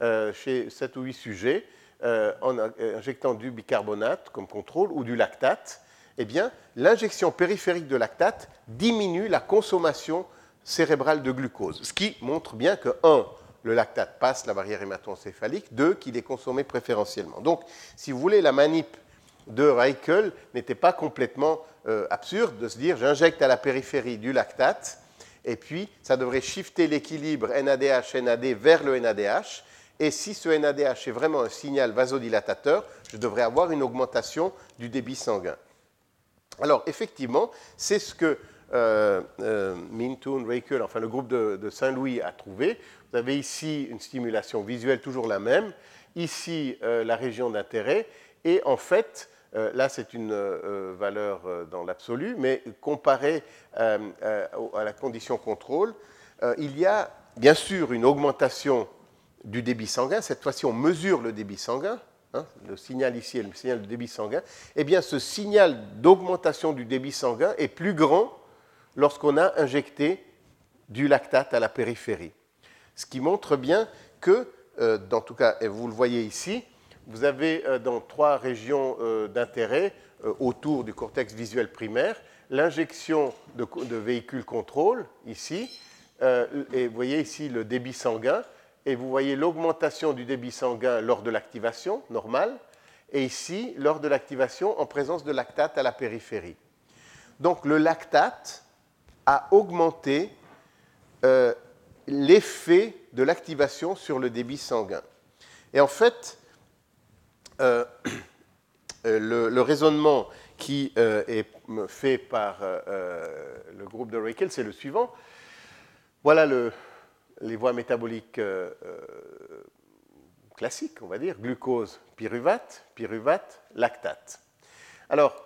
euh, chez 7 ou 8 sujets euh, en injectant du bicarbonate comme contrôle ou du lactate eh bien, l'injection périphérique de lactate diminue la consommation cérébrale de glucose, ce qui montre bien que, 1, le lactate passe la barrière hématoencéphalique, 2, qu'il est consommé préférentiellement. Donc, si vous voulez, la manip de Reichel n'était pas complètement euh, absurde de se dire j'injecte à la périphérie du lactate, et puis ça devrait shifter l'équilibre NADH-NAD vers le NADH, et si ce NADH est vraiment un signal vasodilatateur, je devrais avoir une augmentation du débit sanguin. Alors, effectivement, c'est ce que euh, euh Mintoon, enfin le groupe de, Saint-Louis a trouvé. Vous avez ici une stimulation visuelle toujours la même, ici euh, la région d'intérêt, et en fait, euh, là c'est une valeur dans l'absolu, mais comparé à la condition contrôle, il y a bien sûr une augmentation du débit sanguin. Cette fois-ci, on mesure le débit sanguin. Hein, le signal ici est le signal de débit sanguin, eh bien ce signal d'augmentation du débit sanguin est plus grand lorsqu'on a injecté du lactate à la périphérie. Ce qui montre bien que, euh, tout cas, et vous le voyez ici, vous avez euh, dans trois régions euh, d'intérêt autour du cortex visuel primaire l'injection de, de, véhicules contrôle ici, et vous voyez ici le débit sanguin, et vous voyez l'augmentation du débit sanguin lors de l'activation normale, et ici, lors de l'activation en présence de lactate à la périphérie. Donc le lactate a augmenté euh, l'effet de l'activation sur le débit sanguin. Et en fait, euh, euh, le, raisonnement qui est fait par le groupe de Reichel, c'est le suivant. Voilà le, les voies métaboliques euh, euh, classiques, on va dire, glucose, pyruvate, pyruvate, lactate. Alors,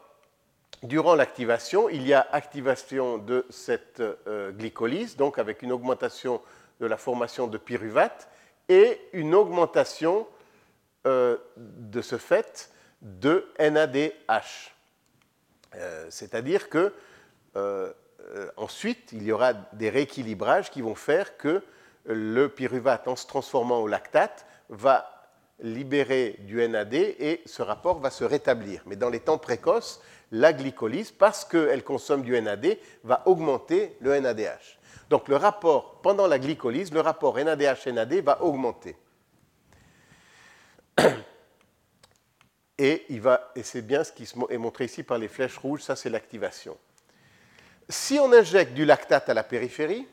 durant l'activation, il y a activation de cette euh, glycolyse, donc avec une augmentation de la formation de pyruvate et une augmentation de ce fait de NADH. C'est-à-dire que ensuite, il y aura des rééquilibrages qui vont faire que le pyruvate, en se transformant au lactate, va libérer du NAD et ce rapport va se rétablir. Mais dans les temps précoces, la glycolyse, parce qu'elle consomme du NAD, va augmenter le NADH. Donc le rapport, pendant la glycolyse, le rapport NADH-NAD va augmenter. Et, et c'est bien ce qui est montré ici par les flèches rouges, ça c'est l'activation. Si on injecte du lactate à la périphérie,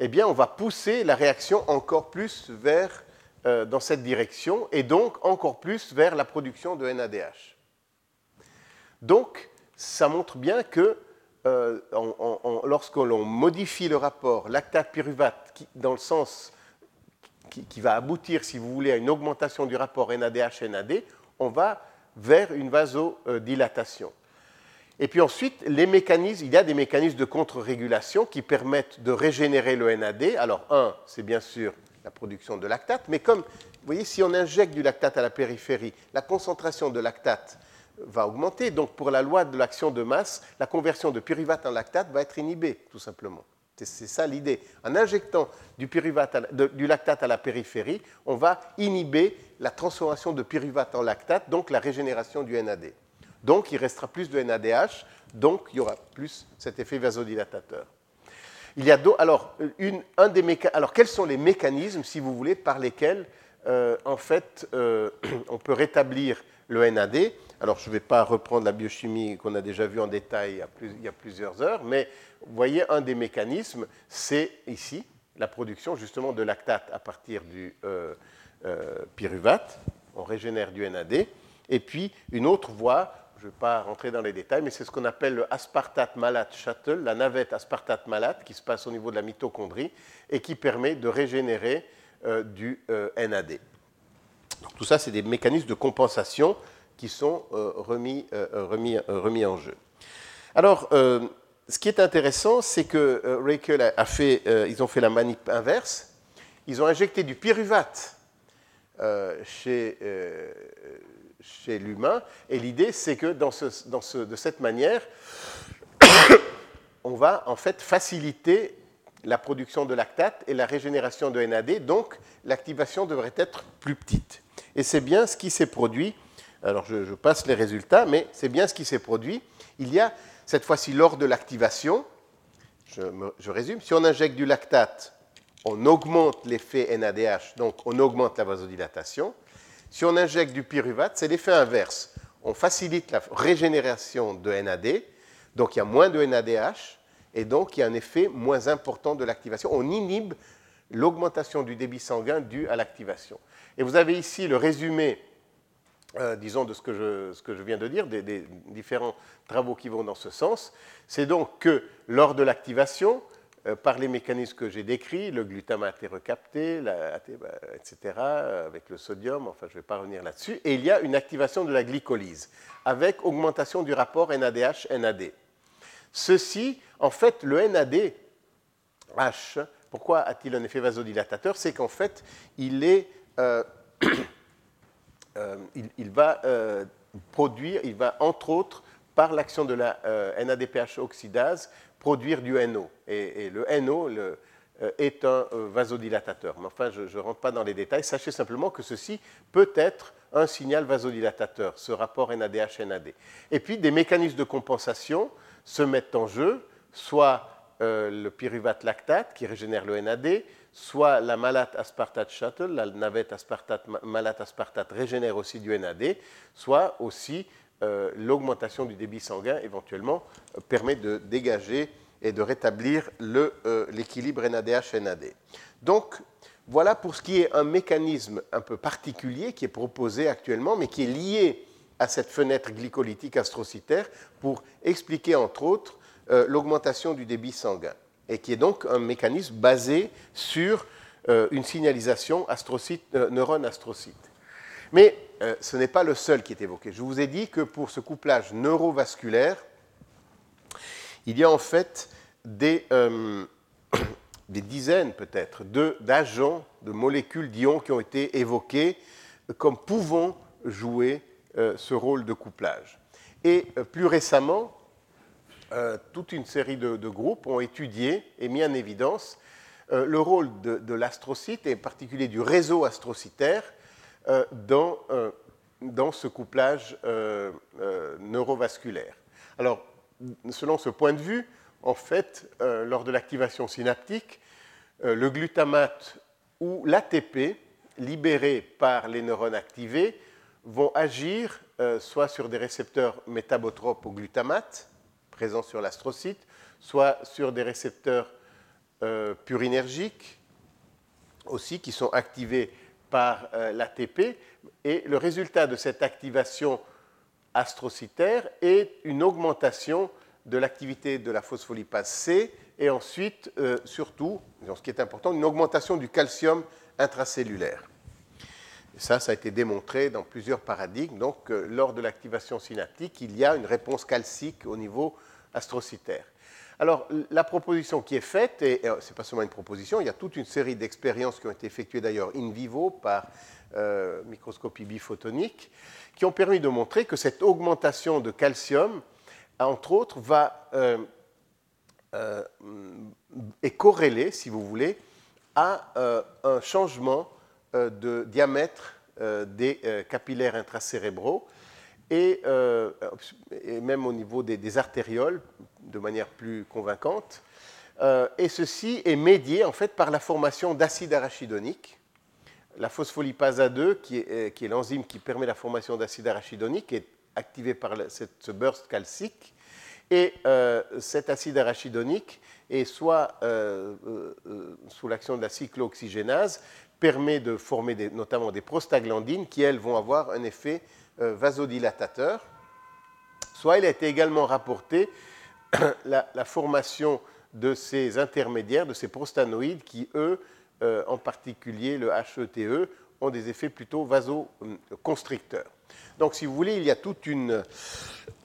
eh on va pousser la réaction encore plus vers, euh, dans cette direction et donc encore plus vers la production de NADH. Donc ça montre bien que euh, lorsque l'on modifie le rapport lactate-pyruvate dans le sens qui, va aboutir, si vous voulez, à une augmentation du rapport NADH-NAD, on va vers une vasodilatation. Et puis ensuite, il y a des mécanismes de contre-régulation qui permettent de régénérer le NAD. Alors, un, c'est bien sûr la production de lactate, mais comme, vous voyez, si on injecte du lactate à la périphérie, la concentration de lactate va augmenter. Donc, pour la loi de l'action de masse, la conversion de pyruvate en lactate va être inhibée, tout simplement. C'est ça l'idée. En injectant du, du, lactate à la périphérie, on va inhiber la transformation de pyruvate en lactate, donc la régénération du NAD. Donc il restera plus de NADH, donc il y aura plus cet effet vasodilatateur. Il y a alors, une, un des alors quels sont les mécanismes, si vous voulez, par lesquels euh, en fait euh, on peut rétablir le NAD Alors je ne vais pas reprendre la biochimie qu'on a déjà vue en détail il y a plusieurs heures, mais vous voyez, un des mécanismes, c'est ici la production justement de lactate à partir du euh, pyruvate. On régénère du NAD. Et puis une autre voie, je ne vais pas rentrer dans les détails, mais c'est ce qu'on appelle le aspartate malate shuttle, la navette aspartate malate qui se passe au niveau de la mitochondrie et qui permet de régénérer euh, du NAD. Donc, tout ça, c'est des mécanismes de compensation qui sont remis, remis, en jeu. Alors, ce qui est intéressant, c'est que euh, a, fait, euh, ils ont fait la manip inverse. Ils ont injecté du pyruvate euh, chez, chez l'humain. Et l'idée, c'est que dans ce, dans ce, de cette manière, on va en fait faciliter la production de lactate et la régénération de NAD. Donc, l'activation devrait être plus petite. Et c'est bien ce qui s'est produit. Alors, je, je passe les résultats, mais c'est bien ce qui s'est produit. Il y a cette fois-ci lors de l'activation, je, résume, si on injecte du lactate, on augmente l'effet NADH, donc on augmente la vasodilatation. Si on injecte du pyruvate, c'est l'effet inverse. On facilite la régénération de NAD, donc il y a moins de NADH, et donc il y a un effet moins important de l'activation. On inhibe l'augmentation du débit sanguin dû à l'activation. Et vous avez ici le résumé euh, disons, de ce que, je, viens de dire, des, différents travaux qui vont dans ce sens, c'est donc que lors de l'activation, par les mécanismes que j'ai décrits, le glutamate est recapté, etc., euh, avec le sodium, enfin je ne vais pas revenir là-dessus, et il y a une activation de la glycolyse, avec augmentation du rapport NADH-NAD. Ceci, en fait, le NADH, pourquoi a-t-il un effet vasodilatateur? C'est qu'en fait, il est... Euh, il, va euh, produire, il va entre autres, par l'action de la euh, NADPH oxydase, produire du NO. Et, le NO est un vasodilatateur. Mais enfin, je ne rentre pas dans les détails. Sachez simplement que ceci peut être un signal vasodilatateur, ce rapport NADH-NAD. Et puis, des mécanismes de compensation se mettent en jeu, soit le pyruvate lactate qui régénère le NAD, soit la malate aspartate shuttle, la navette aspartate, malate aspartate régénère aussi du NAD, soit aussi euh, l'augmentation du débit sanguin éventuellement euh, permet de dégager et de rétablir euh, l'équilibre NADH-NAD. Donc, voilà pour ce qui est un mécanisme un peu particulier qui est proposé actuellement, mais qui est lié à cette fenêtre glycolytique astrocytaire pour expliquer entre autres l'augmentation du débit sanguin et qui est donc un mécanisme basé sur une signalisation astrocyte, euh, neurone-astrocyte. Mais euh, ce n'est pas le seul qui est évoqué. Je vous ai dit que pour ce couplage neurovasculaire, il y a en fait des, des dizaines peut-être d'agents, de, molécules d'ions qui ont été évoqués comme pouvant jouer ce rôle de couplage. Et plus récemment, euh, toute une série de, groupes ont étudié et mis en évidence euh, le rôle de, l'astrocyte, et en particulier du réseau astrocytaire, euh, dans, dans, ce couplage neurovasculaire. Alors, selon ce point de vue, en fait, lors de l'activation synaptique, le glutamate ou l'ATP libérés par les neurones activés vont agir soit sur des récepteurs métabotropes au glutamate, présents sur l'astrocyte, soit sur des récepteurs purinergiques, aussi, qui sont activés par l'ATP. Et le résultat de cette activation astrocytaire est une augmentation de l'activité de la phospholipase C et ensuite, euh, surtout, ce qui est important, une augmentation du calcium intracellulaire. ça, ça a été démontré dans plusieurs paradigmes. Donc, euh, lors de l'activation synaptique, il y a une réponse calcique au niveau astrocytaire. Alors, la proposition qui est faite, et ce n'est pas seulement une proposition, il y a toute une série d'expériences qui ont été effectuées d'ailleurs in vivo par euh, microscopie biphotonique, qui ont permis de montrer que cette augmentation de calcium, entre autres, va, euh, euh, est corrélée, si vous voulez, à euh, un changement de diamètre des capillaires intracérébraux et, même au niveau des, artérioles de manière plus convaincante. et ceci est médié en fait par la formation d'acide arachidonique la phospholipase A2, qui est, euh, l'enzyme qui permet la formation d'acide arachidonique, est activée par ce burst calcique. Et euh, cet acide arachidonique est soit euh, sous l'action de la cyclooxygénase, permet de former notamment des prostaglandines qui, elles, vont avoir un effet vasodilatateur. Soit il a été également rapporté la, la formation de ces intermédiaires, de ces prostanoïdes qui, eux, euh, en particulier le HETE, e, ont des effets plutôt vasoconstricteurs. Donc, si vous voulez, il y a toute une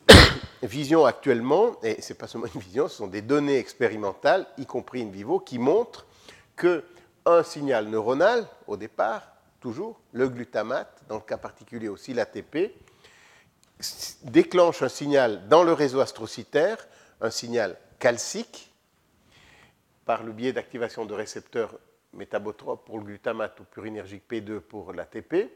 vision actuellement, et ce n'est pas seulement une vision, ce sont des données expérimentales, y compris in vivo, qui montrent qu'un signal neuronal, au départ, toujours, le glutamate, dans le cas particulier aussi l'ATP, déclenche un signal dans le réseau astrocytaire, un signal calcique, par le biais d'activation de récepteurs métabotrope pour le glutamate ou purinergique P2 pour l'ATP,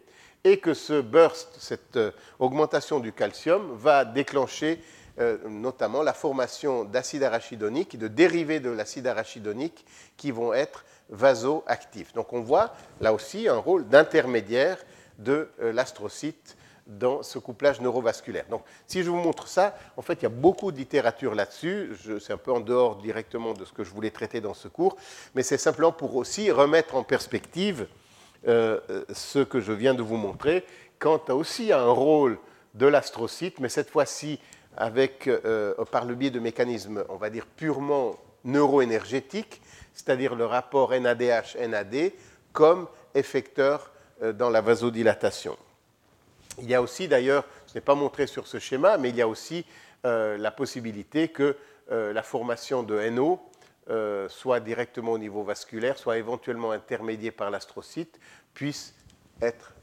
et que ce burst, cette euh, augmentation du calcium, va déclencher euh, notamment la formation d'acide arachidonique et de dérivés de l'acide arachidonique qui vont être vasoactifs. Donc on voit là aussi un rôle d'intermédiaire de euh, l'astrocyte dans ce couplage neurovasculaire. Donc, si je vous montre ça, en fait, il y a beaucoup de littérature là-dessus. C'est un peu en dehors directement de ce que je voulais traiter dans ce cours, mais c'est simplement pour aussi remettre en perspective euh, ce que je viens de vous montrer quant à aussi à un rôle de l'astrocyte, mais cette fois-ci avec, euh, par le biais de mécanismes, on va dire, purement neuroénergétiques, c'est-à-dire le rapport NADH-NAD comme effecteur euh, dans la vasodilatation. Il y a aussi d'ailleurs, ce n'est pas montré sur ce schéma, mais il y a aussi euh, la possibilité que euh, la formation de NO soit directement au niveau vasculaire, soit éventuellement intermédiée par l'astrocyte, puisse être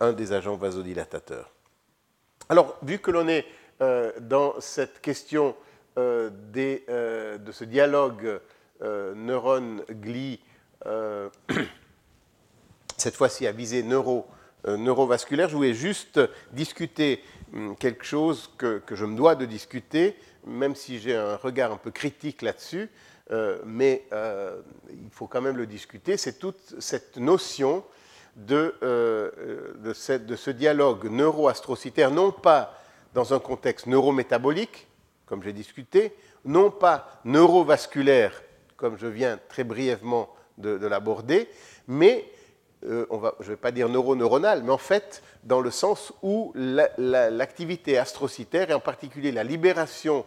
un des agents vasodilatateurs. Alors, vu que l'on est dans cette question des, de ce dialogue neurone-glie, cette fois-ci à visée neuro euh, neurovasculaire. Je voulais juste discuter hum, quelque chose que, je me dois de discuter, même si j'ai un regard un peu critique là-dessus, euh, mais euh, il faut quand même le discuter. C'est toute cette notion de, de, ce dialogue neuroastrocytaire, non pas dans un contexte neurométabolique, comme j'ai discuté, non pas neurovasculaire, comme je viens très brièvement de, de l'aborder, mais euh, je ne vais pas dire neuroneuronal, mais en fait dans le sens où l'activité astrocytaire, et en particulier la libération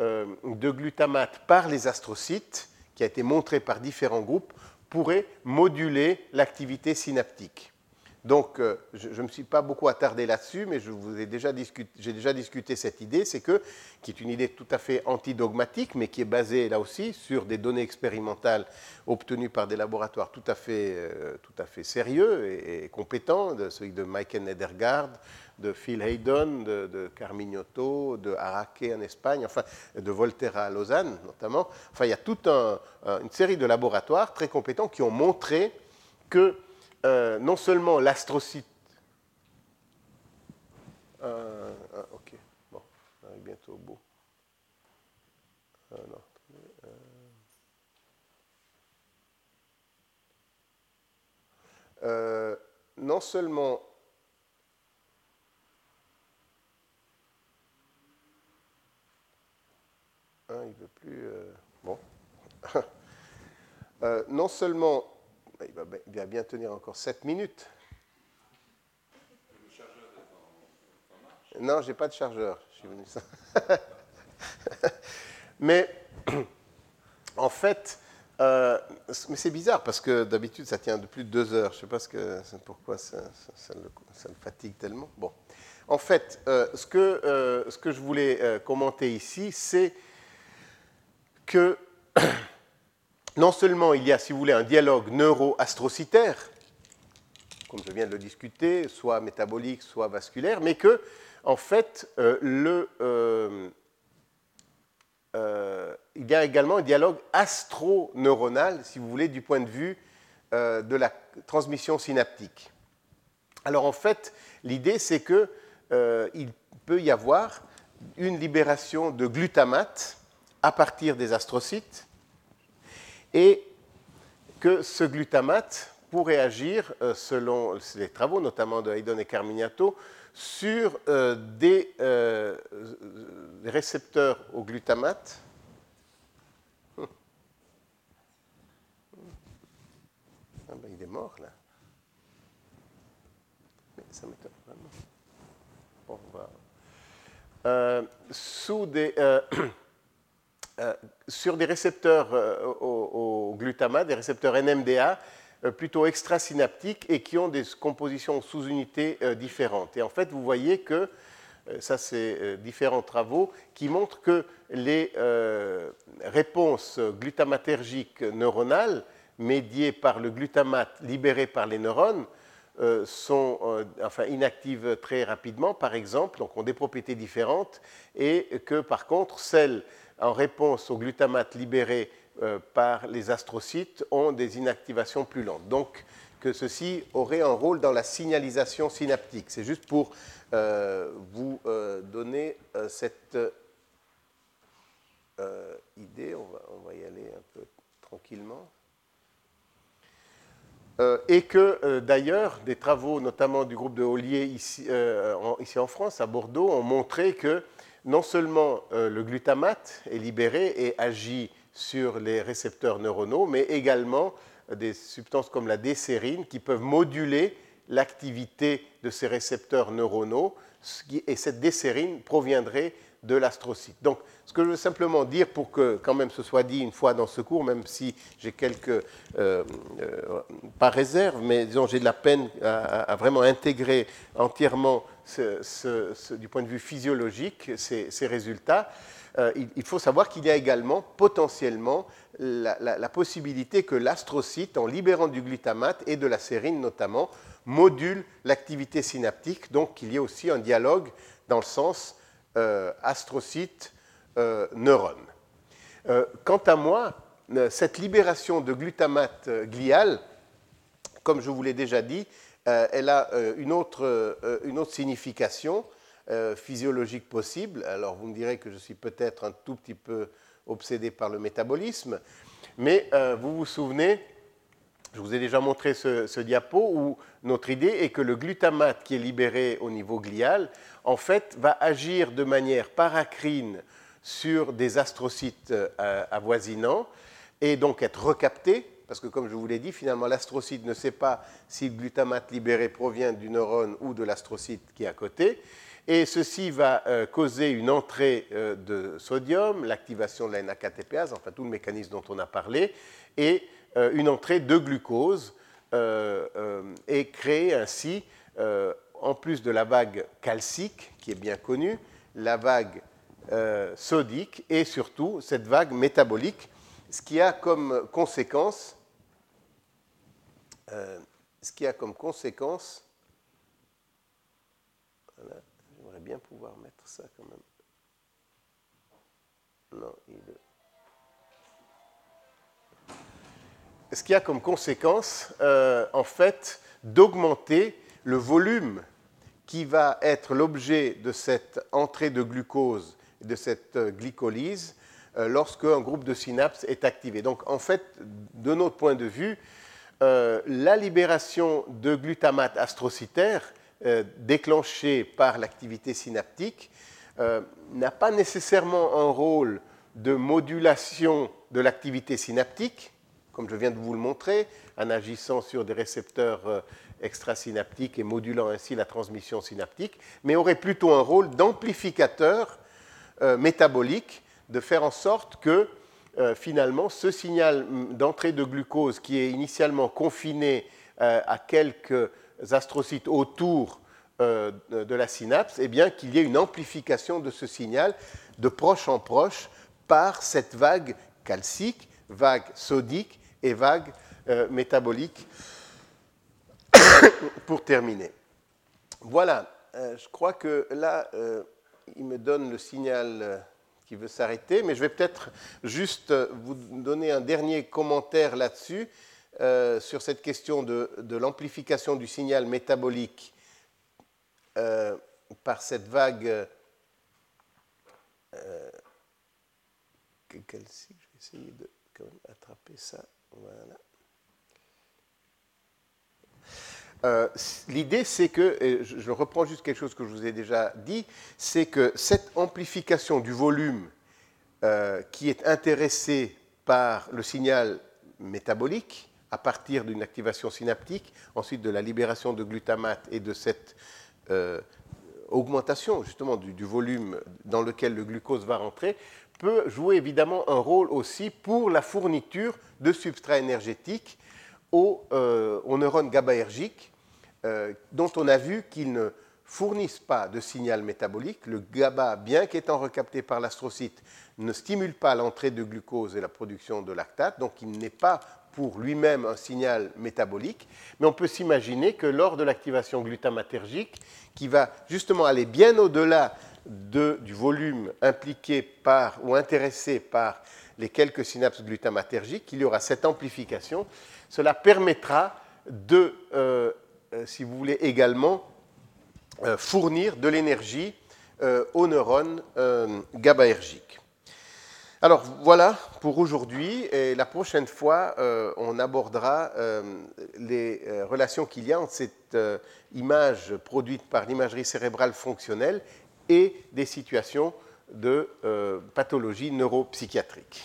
euh, de glutamate par les astrocytes, qui a été montrée par différents groupes, pourrait moduler l'activité synaptique. Donc, euh, je ne me suis pas beaucoup attardé là-dessus, mais déjà j'ai déjà discuté cette idée, c'est que, qui est une idée tout à fait antidogmatique, mais qui est basée là aussi sur des données expérimentales obtenues par des laboratoires tout à fait, euh, tout à fait sérieux et, compétents, de, celui de Michael Nedergaard, de Phil Hayden, de, de Carmignotto, de Araque en Espagne, enfin de Volterra à Lausanne notamment. Enfin, il y a toute une série de laboratoires très compétents qui ont montré que euh, non seulement l'astrocyte, euh, euh, ok, bon, on arrive bientôt au bout. Non. Non seulement hein, il veut plus bon non seulement il va bien tenir encore 7 minutes. Non, j'ai pas de chargeur. mais en fait, euh, mais c'est bizarre parce que d'habitude ça tient de plus de deux heures. Je sais pas ce que, pourquoi ça, le, fatigue tellement. Bon, en fait, euh, ce, que, euh, ce que je voulais commenter ici, c'est que non seulement il y a, si vous voulez, un dialogue neuro-astrocytaire, comme je viens de le discuter, soit métabolique, soit vasculaire, mais que en fait, euh, euh, euh, il y a également un dialogue astroneuronal, si vous voulez, du point de vue de la transmission synaptique. Alors en fait, l'idée c'est que il peut y avoir une libération de glutamate à partir des astrocytes et que ce glutamate pourrait agir, selon les travaux notamment de Haydon et Carmignato, sur euh, des, euh, récepteurs au glutamate. Hum. Ah ben, il est mort là. Mais ça m'étonne vraiment. Bon, euh, sous des, sur des récepteurs au, au, glutamate, des récepteurs NMDA, euh, plutôt extrasynaptiques et qui ont des compositions sous-unités euh, différentes. Et en fait, vous voyez que, euh, ça c'est différents travaux, qui montrent que les réponses glutamatergiques neuronales médiées par le glutamate libéré par les neurones sont enfin, inactives très rapidement, par exemple, donc ont des propriétés différentes, et que par contre, celles en réponse au glutamate libéré euh, par les astrocytes ont des inactivations plus lentes. Donc, que ceci aurait un rôle dans la signalisation synaptique. C'est juste pour euh, vous euh, donner cette idée. On va, y aller un peu tranquillement. et que d'ailleurs, des travaux, notamment du groupe de Ollier ici, ici, en France, à Bordeaux, ont montré que non seulement le glutamate est libéré et agit sur les récepteurs neuronaux, mais également des substances comme la décérine qui peuvent moduler l'activité de ces récepteurs neuronaux, et cette décérine proviendrait de l'astrocyte. Donc, ce que je veux simplement dire pour que quand même ce soit dit une fois dans ce cours, même si j'ai quelques, euh, euh, pas mais disons j'ai de la peine à, vraiment intégrer entièrement du point de vue physiologique ces résultats, euh, il, faut savoir qu'il y a également potentiellement la, possibilité que l'astrocyte, en libérant du glutamate et de la sérine notamment, module l'activité synaptique, donc qu'il y ait aussi un dialogue dans le sens euh, astrocyte-neurone. Euh, quant à moi, cette libération de glutamate glial, comme je vous l'ai déjà dit, elle a une autre, une autre signification euh, physiologique possible. Alors vous me direz que je suis peut-être un tout petit peu obsédé par le métabolisme, mais euh, vous vous souvenez, je vous ai déjà montré ce, diapo où notre idée est que le glutamate qui est libéré au niveau glial, en fait, va agir de manière paracrine sur des astrocytes euh, avoisinants et donc être recapté parce que comme je vous l'ai dit, finalement l'astrocyte ne sait pas si le glutamate libéré provient du neurone ou de l'astrocyte qui est à côté, et ceci va euh, causer une entrée euh, de sodium, l'activation de la NAKTPase, enfin tout le mécanisme dont on a parlé, et une entrée de glucose, et créer ainsi, en plus de la vague calcique, qui est bien connue, la vague sodique et surtout cette vague métabolique, ce qui a comme conséquence, ce qui a comme conséquence bien pouvoir mettre ça quand même. Non, il... Ce qui a comme conséquence, euh, en fait, d'augmenter le volume qui va être l'objet de cette entrée de glucose, de cette euh, glycolyse, euh, lorsque un groupe de synapses est activé. Donc, en fait, de notre point de vue, la libération de glutamate astrocytaire déclenchée par l'activité synaptique n'a pas nécessairement un rôle de modulation de l'activité synaptique, comme je viens de vous le montrer, en agissant sur des récepteurs euh, extrasynaptiques et modulant ainsi la transmission synaptique, mais aurait plutôt un rôle d'amplificateur euh, métabolique, de faire en sorte que euh, finalement ce signal d'entrée de glucose qui est initialement confiné à quelques astrocytes autour de la synapse, eh bien qu'il y ait une amplification de ce signal de proche en proche par cette vague calcique, vague sodique et vague euh, métabolique pour terminer. Voilà, euh, je crois que là, euh, il me donne le signal qui veut s'arrêter, mais je vais peut-être juste vous donner un dernier commentaire là-dessus, sur cette question de, l'amplification du signal métabolique par cette vague je vais essayer de attraper ça. Voilà. Euh, l'idée, c'est que, je reprends juste quelque chose que je vous ai déjà dit, c'est que cette amplification du volume euh, qui est intéressée par le signal métabolique à partir d'une activation synaptique, ensuite de la libération de glutamate et de cette euh, augmentation justement du, volume dans lequel le glucose va rentrer, peut jouer évidemment un rôle aussi pour la fourniture de substrats énergétiques aux, neurones GABAergiques, euh, dont on a vu qu'ils ne fournissent pas de signal métabolique. Le GABA, bien qu'étant recapté par l'astrocyte, ne stimule pas l'entrée de glucose et la production de lactate, donc il n'est pas pour lui-même un signal métabolique, mais on peut s'imaginer que lors de l'activation glutamatergique, qui va justement aller bien au-delà du volume impliqué par ou intéressé par les quelques synapses glutamatergiques, il y aura cette amplification. Cela permettra de, euh, si vous voulez, également euh, fournir de l'énergie aux neurones GABAergiques. Alors voilà pour aujourd'hui et la prochaine fois on abordera les relations qu'il y a entre cette image produite par l'imagerie cérébrale fonctionnelle et des situations de euh, pathologie neuropsychiatrique.